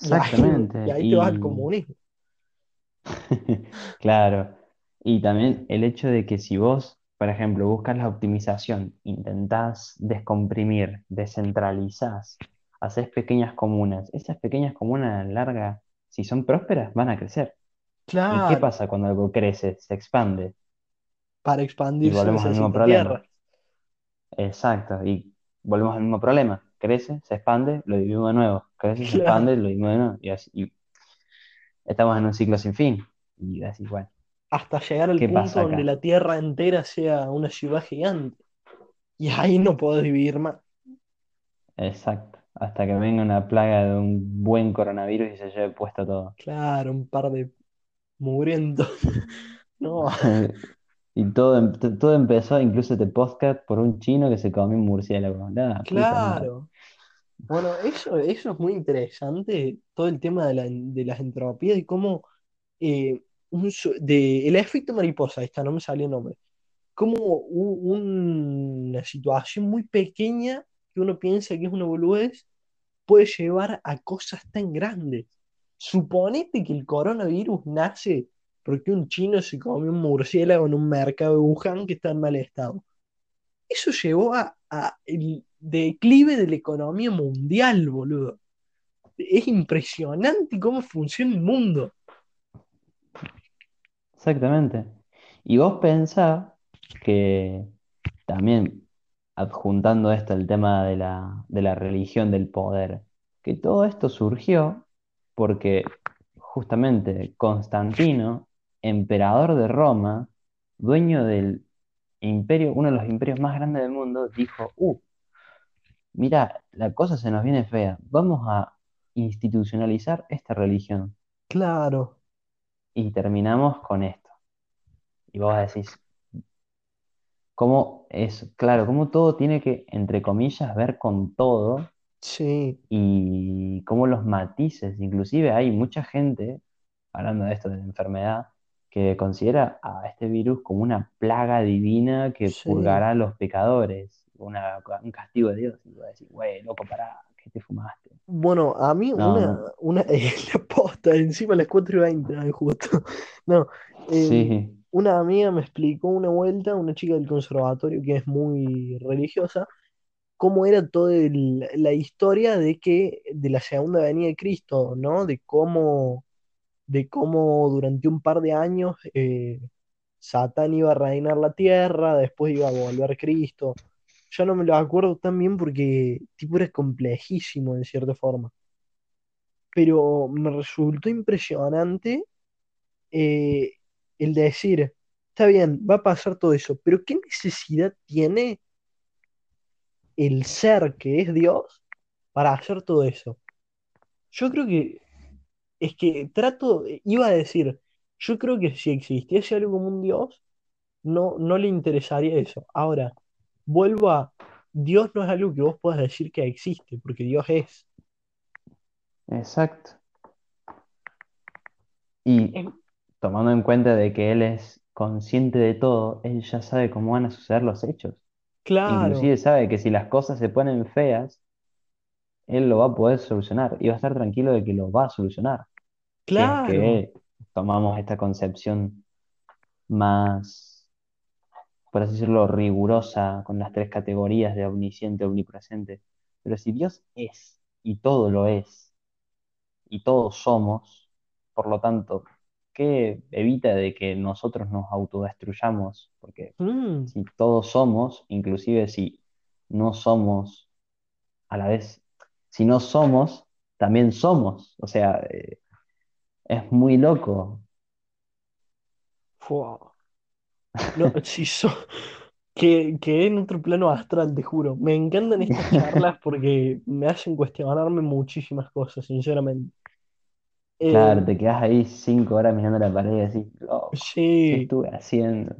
Y ahí, y exactamente. ahí te vas al comunismo. claro. Y también el hecho de que si vos, por ejemplo, buscas la optimización, intentás descomprimir, descentralizás, haces pequeñas comunas, esas pequeñas comunas a la larga, si son prósperas, van a crecer. ¿Y qué Claro, pasa cuando algo crece? Se expande. para Y expandirse volvemos al mismo problema. tierra. Exacto. Y volvemos al mismo problema. Crece, se expande, lo dividimos de nuevo. Crece, se Claro, expande, lo dividimos de nuevo. Y así. y estamos en un ciclo sin fin. Y así, bueno, hasta llegar al ¿qué punto donde la tierra entera sea una ciudad gigante. Y ahí no podés vivir más. Exacto. Hasta que venga una plaga de un buen coronavirus y se lleve puesto todo. Claro, un par de mugrientos. No, Y todo, em- todo empezó, incluso este podcast, por un chino que se comió un murciélago. Madre. claro. Bueno, eso, eso es muy interesante, todo el tema de, la, de las entropías y cómo eh, un, de, el efecto mariposa, está, no me salió el nombre. Como u- una situación muy pequeña que uno piensa que es una boludez puede llevar a cosas tan grandes. Suponete que el coronavirus nace porque un chino se comió un murciélago en un mercado de Wuhan que está en mal estado. Eso llevó a, el declive de la economía mundial, boludo. Es impresionante cómo funciona el mundo. Exactamente. Y vos pensás que también adjuntando esto al tema de la, de la religión del poder, que todo esto surgió porque justamente Constantino emperador de Roma, dueño del imperio, uno de los imperios más grandes del mundo, dijo, uh, mira, la cosa se nos viene fea, vamos a institucionalizar esta religión. Claro, Y terminamos con esto. Y vos decís, ¿cómo es? Claro, cómo todo tiene que, entre comillas, ver con todo sí, y cómo los matices, inclusive hay mucha gente, hablando de esto de la enfermedad, que considera a este virus como una plaga divina que sí. purgará a los pecadores, una- un castigo de Dios. Y vos decís, güey, loco, pará, ¿qué te fumaste? Bueno, a mí No, una, no. una, la posta, encima a las 4 y 20, ay, justo. No, em, Sí, una amiga me explicó una vuelta, una chica del conservatorio que es muy religiosa, cómo era toda la historia de que, de la segunda venida de Cristo, ¿no? De cómo, de cómo durante un par de años eh, Satán iba a reinar la tierra, después iba a volver Cristo. Ya no me lo acuerdo tan bien porque tipo era complejísimo en cierta forma. Pero me resultó impresionante eh, el decir, está bien, va a pasar todo eso, pero ¿qué necesidad tiene el ser que es Dios para hacer todo eso? Yo creo que es que trato, iba a decir, yo creo que si existiese algo como un Dios, no, no le interesaría eso. Ahora, vuelvo a, Dios no es algo que vos puedas decir que existe, porque Dios es. exacto. Y Es- tomando en cuenta de que él es consciente de todo, él ya sabe cómo van a suceder los hechos. claro, Inclusive sabe que si las cosas se ponen feas, él lo va a poder solucionar y va a estar tranquilo de que lo va a solucionar. Si es claro. que tomamos esta concepción más, por así decirlo, rigurosa con las tres categorías de omnisciente, omnipresente. Pero si Dios es y todo lo es y todos somos, por lo tanto, ¿qué evita de que nosotros nos autodestruyamos? Porque Mm, si todos somos, inclusive si no somos a la vez, si no somos, también somos. O sea, eh, es muy loco. fua. No, si so, que, que en otro plano astral, te juro. Me encantan estas charlas porque me hacen cuestionarme muchísimas cosas, sinceramente. Claro, Eh, te quedas ahí cinco horas mirando la pared y decís, loco, ¿qué sí, estuve haciendo?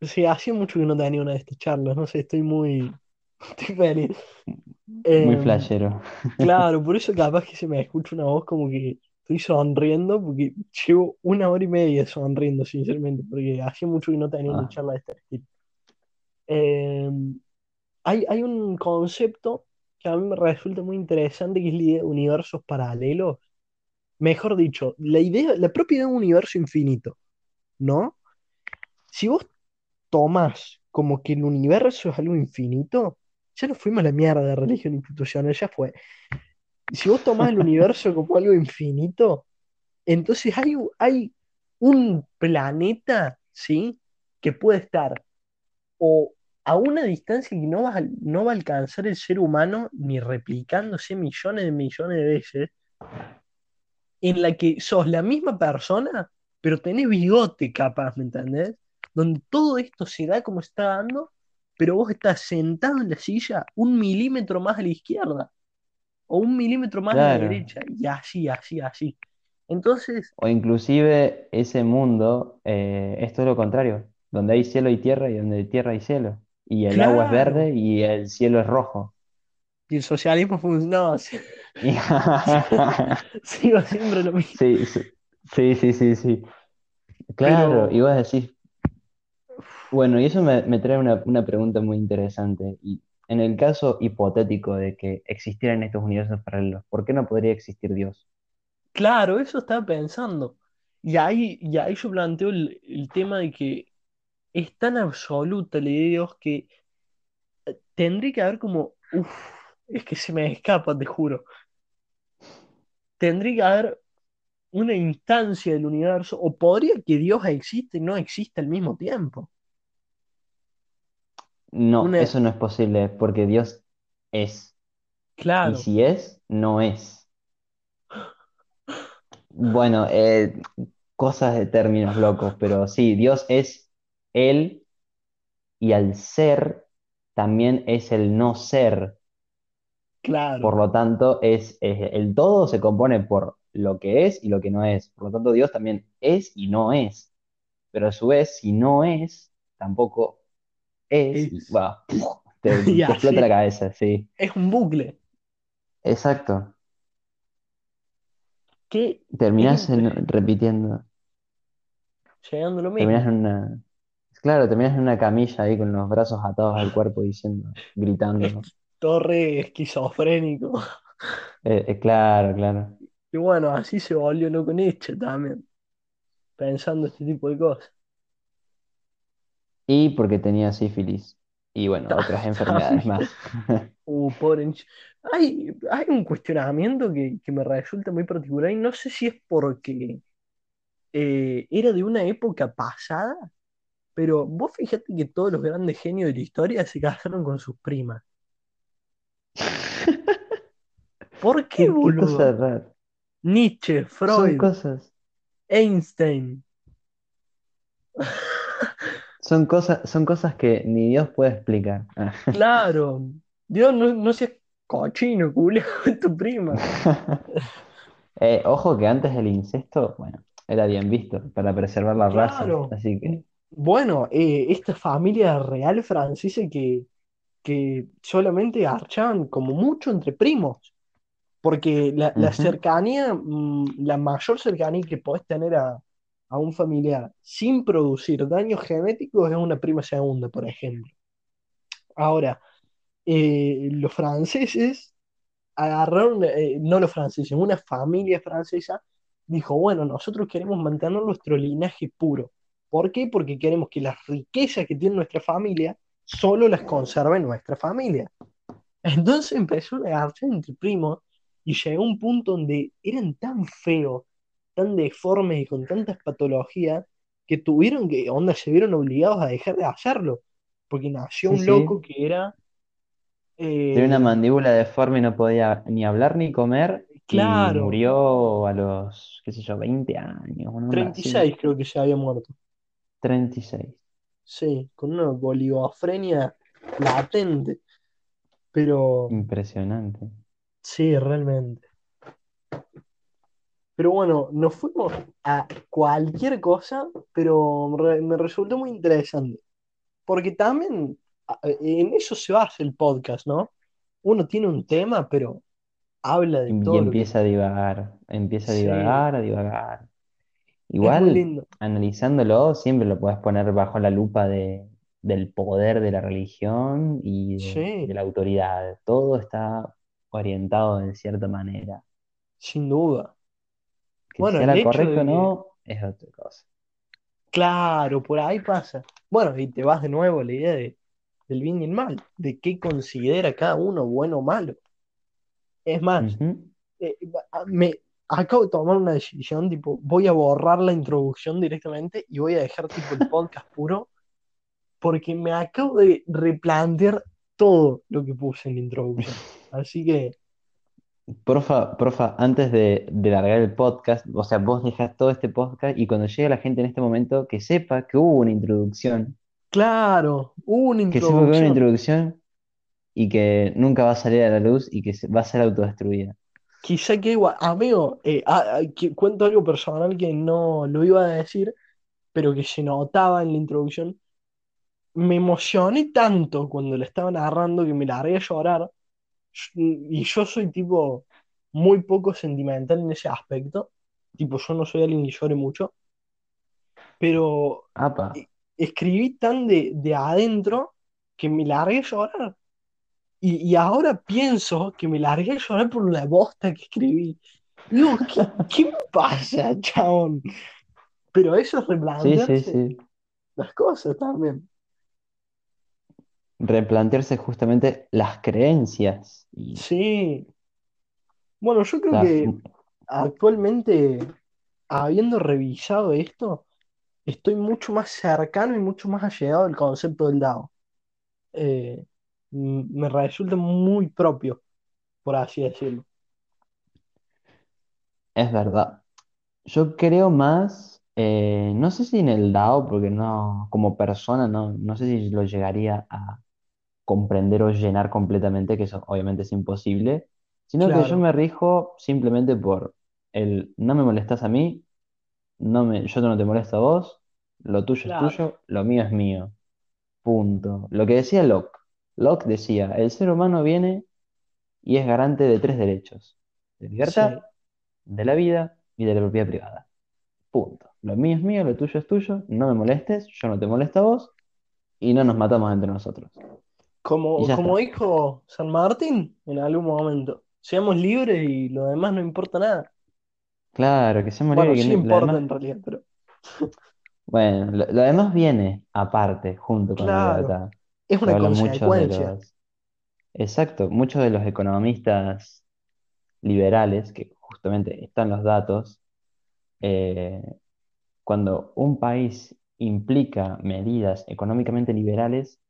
sí, hacía mucho que no tenía una de estas charlas, no sé, estoy muy, estoy feliz. Muy Em, flashero. claro, por eso capaz que se me escucha una voz como que estoy sonriendo, porque llevo una hora y media sonriendo, sinceramente, porque hacía mucho que no tenía una Ah, charla de este estilo. Em, hay, hay un concepto que a mí me resulta muy interesante, que es la idea de universos paralelos. Mejor dicho, la idea, la propia de un universo infinito, ¿no? Si vos tomás como que el universo es algo infinito, ya no fuimos a la mierda de religión institucional, ya fue. Si vos tomás el universo como algo infinito, entonces hay, hay un planeta, ¿sí? Que puede estar o a una distancia que no va, no va a alcanzar el ser humano ni replicándose millones de millones de veces, en la que sos la misma persona, pero tenés bigote capaz, ¿me entendés? Donde todo esto se da como está dando, pero vos estás sentado en la silla un milímetro más a la izquierda o un milímetro más a la derecha, y así, así, así. Entonces, O inclusive ese mundo eh, es todo lo contrario, donde hay cielo y tierra y donde hay tierra y cielo. Y el agua es verde y el cielo es rojo. Y el socialismo Y- sigo siempre lo mismo. Sí, sí, sí, sí, sí. Claro, y Pero, vos decís, bueno, y eso me, me trae una, una pregunta muy interesante. Y en el caso hipotético de que existieran estos universos paralelos, ¿por qué no podría existir Dios? claro, eso estaba pensando. Y ahí, y ahí yo planteo el, el tema de que es tan absoluta la idea de Dios que tendría que haber como, uff, es que se me escapa, te juro. Tendría que haber una instancia del universo, o podría que Dios existe y no existe al mismo tiempo. No, Una, eso no es posible, porque Dios es. Y claro, si es, no es. Bueno, eh, cosas de términos locos, pero sí, Dios es Él y al ser también es el no ser. Claro, Por lo tanto, es, es- el todo se compone por lo que es y lo que no es. Por lo tanto, Dios también es y no es. Pero a su vez, si no es, tampoco es es. va, te, explota la cabeza, sí. es un bucle. Exacto. Es Terminás en- repitiendo. Llegando lo Terminás mismo. en una. Claro, terminás en una camilla ahí con los brazos atados al cuerpo diciendo, gritando. Torre esquizofrénico. Eh, eh, claro, claro. Y bueno, así se volvió loco Nietzsche también, pensando este tipo de cosas. Y porque tenía sífilis. Y bueno, otras enfermedades más. Uh, pobre. Hay, hay un cuestionamiento que, que me resulta muy particular y no sé si es porque eh, era de una época pasada, pero vos fíjate que todos los grandes genios de la historia se casaron con sus primas. ¿Por qué, Qué, qué cosa boludo? rara. Nietzsche, Son Freud, cosas, Einstein. son cosas, son cosas que ni Dios puede explicar. Claro, Dios no, no seas cochino, culo, tu prima. Eh, ojo que antes del incesto, bueno, era bien visto para preservar la raza. Así que, Bueno, eh, esta familia real francesa que, que solamente archaban como mucho entre primos, porque la, la cercanía, mm, la mayor cercanía que podés tener a, a un familiar sin producir daños genéticos es una prima segunda, por ejemplo. Ahora, eh, los franceses agarraron, eh, no los franceses, una familia francesa dijo, bueno, nosotros queremos mantener nuestro linaje puro. ¿Por qué? Porque queremos que las riquezas que tiene nuestra familia solo las conserve nuestra familia. Entonces empezó a agarrarse entre primos y llegó a un punto donde eran tan feos, tan deformes y con tantas patologías que tuvieron que, onda, se vieron obligados a dejar de hacerlo. Porque nació Sí, un loco sí. que era, Tenía una eh, mandíbula deforme y no podía ni hablar ni comer. Y claro, murió a los, qué sé yo, 20 años, y así. seis creo que se había muerto. 36. Sí, con una bolivofrenia latente. Pero Impresionante. sí, realmente. Pero bueno, nos fuimos a cualquier cosa, pero re- me resultó muy interesante. Porque también a- en eso se basa el podcast, ¿no? Uno tiene un tema, pero habla de Y todo que... empieza a divagar, empieza a Sí, divagar, a divagar. Igual, analizándolo, siempre lo puedes poner bajo la lupa de, del poder de la religión y de, la autoridad. Todo está orientado de cierta manera. sin duda. Que Bueno, sea el de o que, no, es otra cosa. claro, por ahí pasa. Bueno, y te vas de nuevo a la idea de, del bien y el mal, de qué considera cada uno bueno o malo. Es más, eh, a- me acabo de tomar una decisión, tipo, voy a borrar la introducción directamente y voy a dejar tipo el podcast puro, porque me acabo de replantear todo lo que puse en la introducción. Así que, Porfa, porfa, antes de, de largar el podcast, o sea, vos dejas todo este podcast y cuando llegue la gente en este momento, que sepa que hubo una introducción, claro, hubo una que sepa que hubo una introducción. y que nunca va a salir a la luz y que va a ser autodestruida. Quizá que igual, amigo, eh, ah, ah, que- cuento algo personal que no lo iba a decir, pero que se notaba en la introducción. Me emocioné tanto cuando la estaba narrando que me largué a llorar. Y yo soy tipo muy poco sentimental en ese aspecto. Tipo, yo no soy alguien que llore mucho, pero Apa. escribí tan de, de adentro que me largué a llorar. Y, y ahora pienso que me largué a llorar por la bosta que escribí. Digo, ¿qué, qué me pasa, chabón? Pero eso es Sí, sí, replantearse sí. las cosas también. Replantearse justamente las creencias y Sí. Bueno, yo creo que actualmente, habiendo revisado esto, estoy mucho más cercano y mucho más allegado al concepto del DAO. Eh, me resulta muy propio, por así decirlo. Es verdad. Yo creo más Eh, no sé si en el DAO, porque no, como persona, no, no sé si lo llegaría a comprender o llenar completamente, que eso obviamente es imposible, sino que yo me rijo simplemente por el no me molestas a mí, no me, yo no te molesto a vos, lo tuyo es tuyo, lo mío es mío. Punto. Lo que decía Locke. Locke decía, el ser humano viene y es garante de tres derechos, de libertad, sí. de la vida y de la propiedad privada. Punto. Lo mío es mío, lo tuyo es tuyo, no me molestes, yo no te molesto a vos y no nos matamos entre nosotros. Como, como está. dijo San Martín en algún momento, seamos libres y lo demás no importa nada. Claro, que seamos Bueno, libres, sí que importa demás, en realidad, pero bueno, lo, lo demás viene aparte, junto con la libertad. Es una habla mucho de consecuencia. los, exacto, muchos de los economistas liberales, que justamente están los datos, eh, cuando un país implica medidas económicamente liberales,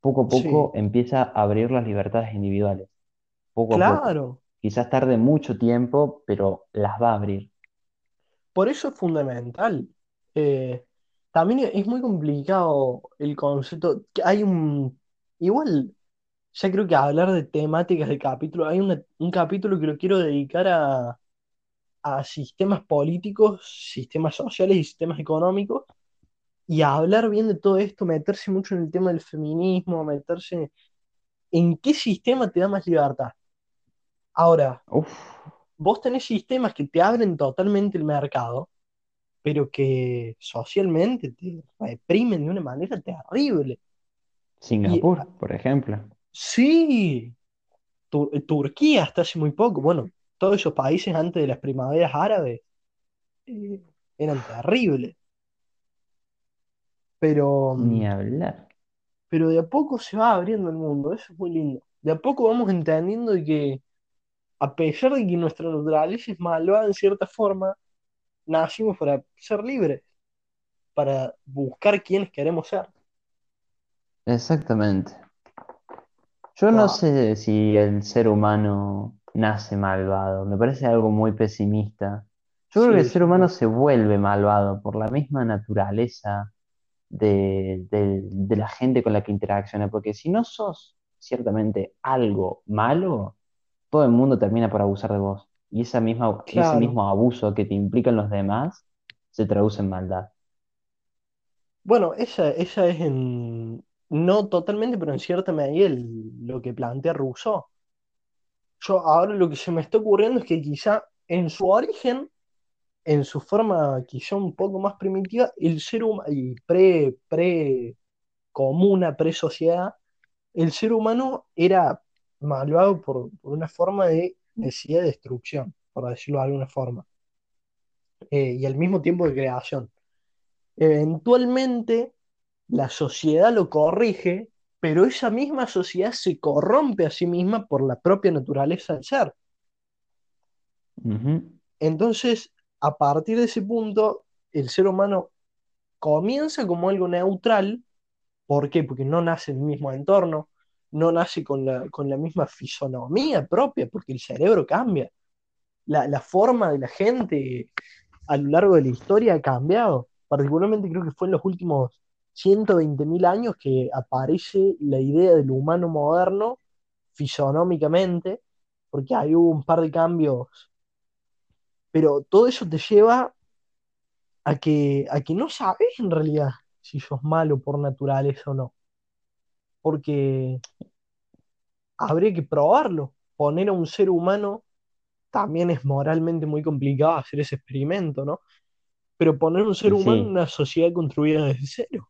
poco a poco Sí, empieza a abrir las libertades individuales, poco a poco. claro. Quizás tarde mucho tiempo, pero las va a abrir. Por eso es fundamental. Eh, también es muy complicado el concepto. que Hay un. Igual, ya creo que hablar de temáticas de capítulo. Hay una- un capítulo que lo quiero dedicar a, a sistemas políticos, sistemas sociales y sistemas económicos. Y a hablar bien de todo esto, meterse mucho en el tema del feminismo, meterse en qué sistema te da más libertad. Ahora, Uf, vos tenés sistemas que te abren totalmente el mercado pero que socialmente te reprimen de una manera terrible. Singapur, por ejemplo. sí, Tu- Turquía hasta hace muy poco, bueno, todos esos países antes de las primaveras árabes eh, eran terribles, pero, Ni mm, hablar. pero de a poco se va abriendo el mundo, eso es muy lindo. De a poco vamos entendiendo que a pesar de que nuestra naturaleza es malvada en cierta forma, nacimos para ser libres, para buscar quienes queremos ser. Exactamente. Yo no Wow. sé si el ser humano nace malvado, me parece algo muy pesimista. Yo creo que el ser humano se vuelve malvado por la misma naturaleza de, de- de la gente con la que interacciona, porque si no sos ciertamente algo malo, todo el mundo termina por abusar de vos. Y esa misma, ese mismo abuso que te implican los demás se traduce en maldad. Bueno, esa, esa es en, no totalmente, pero en cierta medida el- lo que plantea Rousseau. Yo ahora lo que se me está ocurriendo es que quizá en su origen, en su forma quizá un poco más primitiva, el ser humano, y pre, pre comuna, pre sociedad, el ser humano era malvado por, por una forma de necesidad de destrucción, por decirlo de alguna forma, eh, y al mismo tiempo de creación. Eventualmente la sociedad lo corrige, pero esa misma sociedad se corrompe a sí misma por la propia naturaleza del ser. Entonces, a partir de ese punto, el ser humano comienza como algo neutral. ¿Por qué? Porque no nace en el mismo entorno, no nace con la, con la misma fisonomía propia, porque el cerebro cambia. La, la forma de la gente a lo largo de la historia ha cambiado. Particularmente creo que fue en los últimos 120.000 años que aparece la idea del humano moderno fisonómicamente, porque hay hubo un par de cambios, pero todo eso te lleva a que, a que no sabes en realidad si sos malo por naturaleza o no, porque habría que probarlo. Poner a un ser humano también es moralmente muy complicado hacer ese experimento, ¿no? Pero poner un ser humano en una sociedad construida desde cero.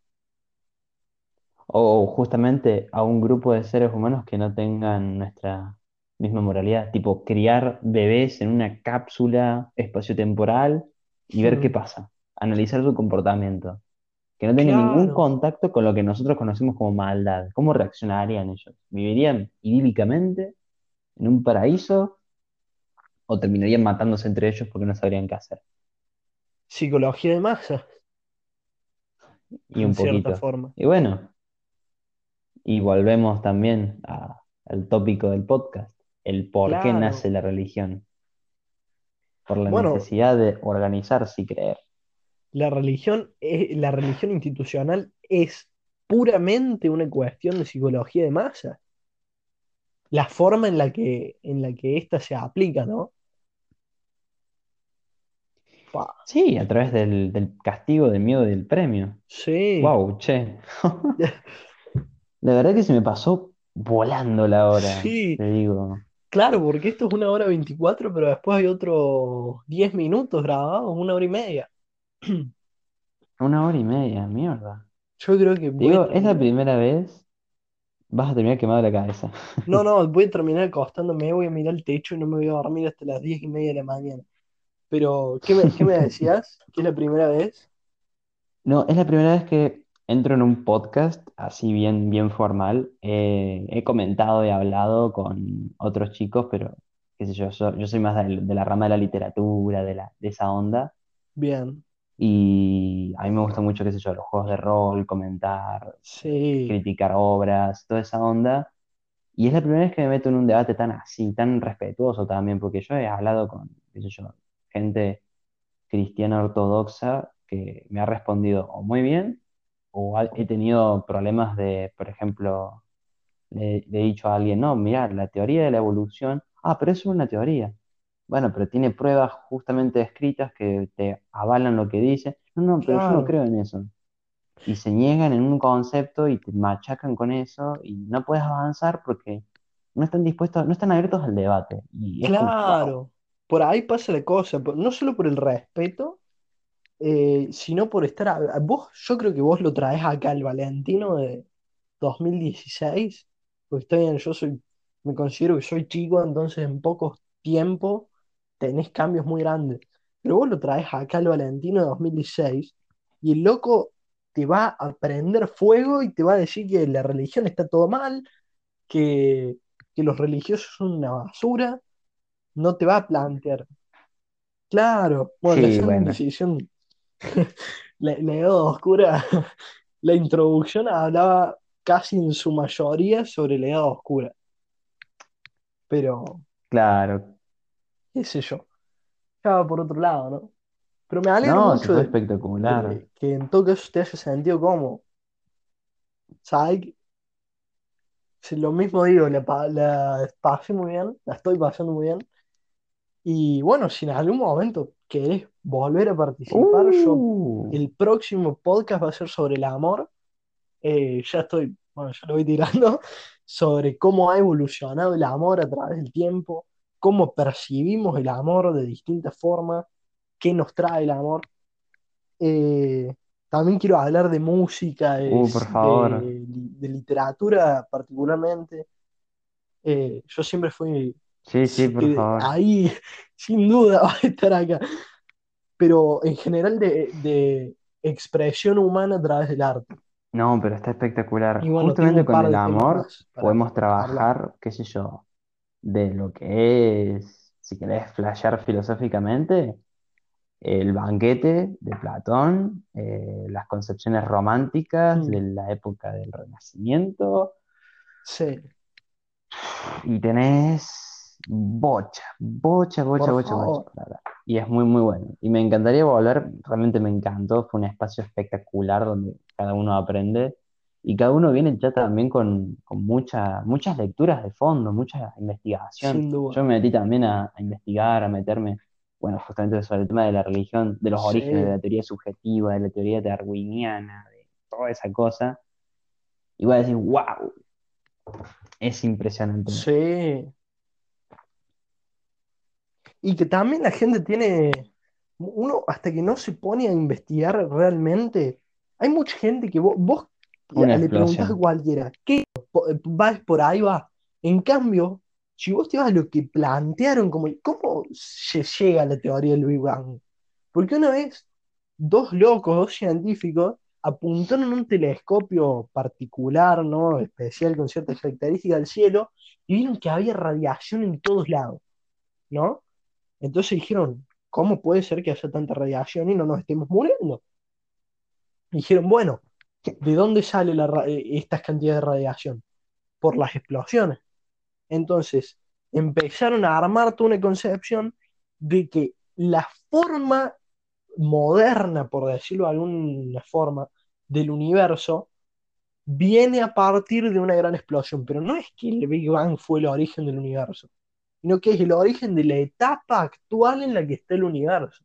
o justamente a un grupo de seres humanos que no tengan nuestra misma moralidad, tipo criar bebés en una cápsula espaciotemporal y ver qué Hmm, pasa, analizar su comportamiento, que no tengan ningún Claro. contacto con lo que nosotros conocemos como maldad. ¿Cómo reaccionarían ellos? ¿Vivirían idílicamente en un paraíso o terminarían matándose entre ellos porque no sabrían qué hacer? Psicología de masa, Y en un cierta poquito. forma. Y bueno. Y volvemos también a- al tópico del podcast, el por qué nace la religión, por la Bueno, necesidad de organizarse y creer. La religión, es- la religión institucional es puramente una cuestión de psicología de masa. La forma en la que, en la que ésta se aplica, ¿no? Sí, a través del, del castigo, del miedo y del premio. sí, Wow, che. La verdad que se me pasó volando la hora, sí, te digo. claro, porque esto es una hora 24, pero después hay otros 10 minutos grabados, una hora y media. Una hora y media, mierda. Yo creo que Te voy a digo, es la terminar. primera vez, vas a terminar quemado la cabeza. No, no, voy a terminar acostándome, voy a mirar el techo y no me voy a dormir hasta las 10 y media de la mañana. Pero, ¿qué me, qué me decías? ¿Que es la primera vez? No, es la primera vez que entro en un podcast así bien, bien formal. Eh, he comentado y hablado con otros chicos, pero qué sé yo, so- yo soy más del- de, la rama de la literatura, de la, de esa onda. Bien, Y a mí me gusta mucho, qué sé yo, los juegos de rol, comentar, sí, criticar obras, toda esa onda. Y es la primera vez que me meto en un debate tan así, tan respetuoso también, porque yo he hablado con, qué sé yo, gente cristiana ortodoxa que me ha respondido o muy bien, o he tenido problemas de, por ejemplo, le, le he dicho a alguien, no, mira, la teoría de la evolución, ah, pero eso es una teoría. Bueno, pero tiene pruebas justamente escritas que te avalan lo que dice. No, no, pero yo no creo en eso. Y se niegan en un concepto y te machacan con eso y no puedes avanzar porque no están dispuestos, no están abiertos al debate. Y claro. Por ahí pasa la cosa, no solo por el respeto, eh, sino por estar... a- vos, yo creo que vos lo traes acá, el Valentino de 2016, porque está bien, yo soy, me considero que soy chico, entonces en poco tiempo tenés cambios muy grandes. Pero vos lo traes acá al Valentino de 2016 y el loco te va a prender fuego y te va a decir que la religión está todo mal, que, que los religiosos son una basura, no te va a plantear. Claro, bueno, la sí, Santa bueno, Inquisición, la, la Edad Oscura, la introducción hablaba casi en su mayoría sobre la Edad Oscura, pero claro. Qué sé yo, ya va por otro lado, ¿no? Pero me alegro No, mucho fue de, espectacular. de que en todo caso te haya sentido como, ¿sabes? Si lo mismo digo, la, pa- la pasé muy bien, la estoy pasando muy bien. Y bueno, si en algún momento querés volver a participar, yo Uh, el próximo podcast va a ser sobre el amor. Eh, ya estoy, bueno, ya lo voy tirando, sobre cómo ha evolucionado el amor a través del tiempo, cómo percibimos el amor de distintas formas, qué nos trae el amor. Eh, también quiero hablar de música, de, uh, por favor. de- de literatura particularmente. Eh, yo siempre fui Sí, sí, sí, por eh, favor. ahí, sin duda, va a estar acá. Pero en general de, de expresión humana a través del arte. No, pero está espectacular. Bueno, Justamente con el amor podemos hablar. trabajar, qué sé yo, de lo que es, si querés flashear filosóficamente, el banquete de Platón, eh, las concepciones románticas Mm, de la época del Renacimiento, sí, y tenés bocha, bocha, bocha, bocha, bocha hablar. Y es muy, muy bueno. Y me encantaría volver, realmente me encantó, fue un espacio espectacular donde cada uno aprende y cada uno viene ya también con, con mucha- muchas lecturas de fondo, mucha investigación. Sin Yo me metí también a, a investigar, a meterme, bueno, justamente sobre el tema de la religión, de los orígenes de la teoría subjetiva, de la teoría darwiniana, de toda esa cosa. Y voy a decir, wow, es impresionante. sí. Y que también la gente tiene, uno hasta que no se pone a investigar realmente, hay mucha gente que vos, vos Una le preguntás a explosión. cualquiera, ¿qué po- vas por ahí va? En cambio, si vos te vas a lo que plantearon, como, ¿cómo se llega a la teoría del Big Bang? Porque una vez dos locos, dos científicos, apuntaron un telescopio particular, ¿no? Especial con ciertas características al cielo, y vieron que había radiación en todos lados, ¿no? Entonces dijeron, ¿cómo puede ser que haya tanta radiación y no nos estemos muriendo? Dijeron, bueno, ¿de dónde sale la eh, estas cantidades de radiación? Por las explosiones. Entonces, empezaron a armar toda una concepción de que la forma moderna, por decirlo de alguna forma, del universo, viene a partir de una gran explosión. Pero no es que el Big Bang fue el origen del universo, sino que es el origen de la etapa actual en la que está el universo.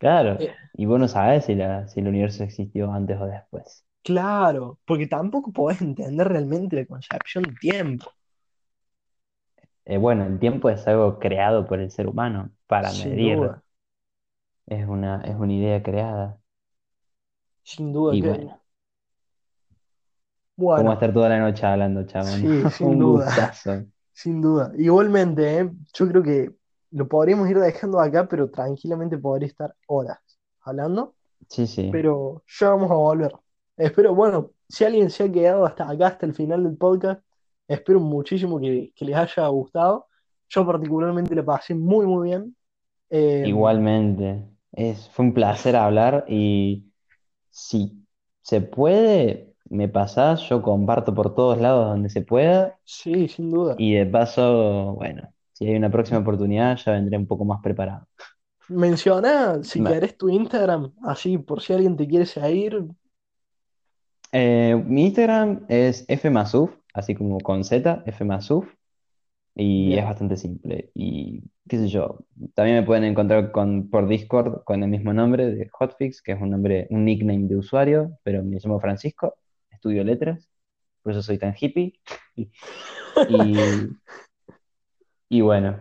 Claro, Eh, y vos no sabés si, la, si el universo existió antes o después. claro, porque tampoco podés entender realmente la concepción de tiempo, Eh, bueno, el tiempo es algo creado por el ser humano para sin medir, duda, es una, es una idea creada. sin duda Y que, bueno, cómo bueno, estar toda la noche hablando, chabón. sí, sin Un duda. gustazo. Sin duda. Igualmente, ¿eh? Yo creo que lo podríamos ir dejando acá, pero tranquilamente podría estar horas hablando, Sí, sí. pero ya vamos a volver. Espero, bueno, si alguien se ha quedado hasta acá, hasta el final del podcast, espero muchísimo que, que les haya gustado. Yo particularmente le pasé muy, muy bien. Eh, Igualmente. Es, fue un placer hablar y si se puede, me pasás, yo comparto por todos lados donde se pueda sí, sin duda. y de paso, bueno, si hay una próxima oportunidad ya vendré un poco más preparado. Menciona, si Ma- querés, tu Instagram, así por si alguien te quiere seguir. eh, mi Instagram es fmasuf, así como con Z, fmasuf, y es bastante simple. Y qué sé yo, también me pueden encontrar con, por Discord con el mismo nombre de Hotfix, que es un nombre, un nickname de usuario, pero me llamo Francisco, estudio letras, por eso soy tan hippie. Y, y bueno,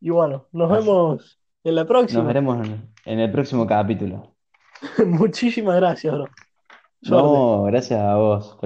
Y bueno, nos así- vemos en la nos próxima. veremos en, el próximo capítulo. Muchísimas gracias, bro. Suerte. No, gracias a vos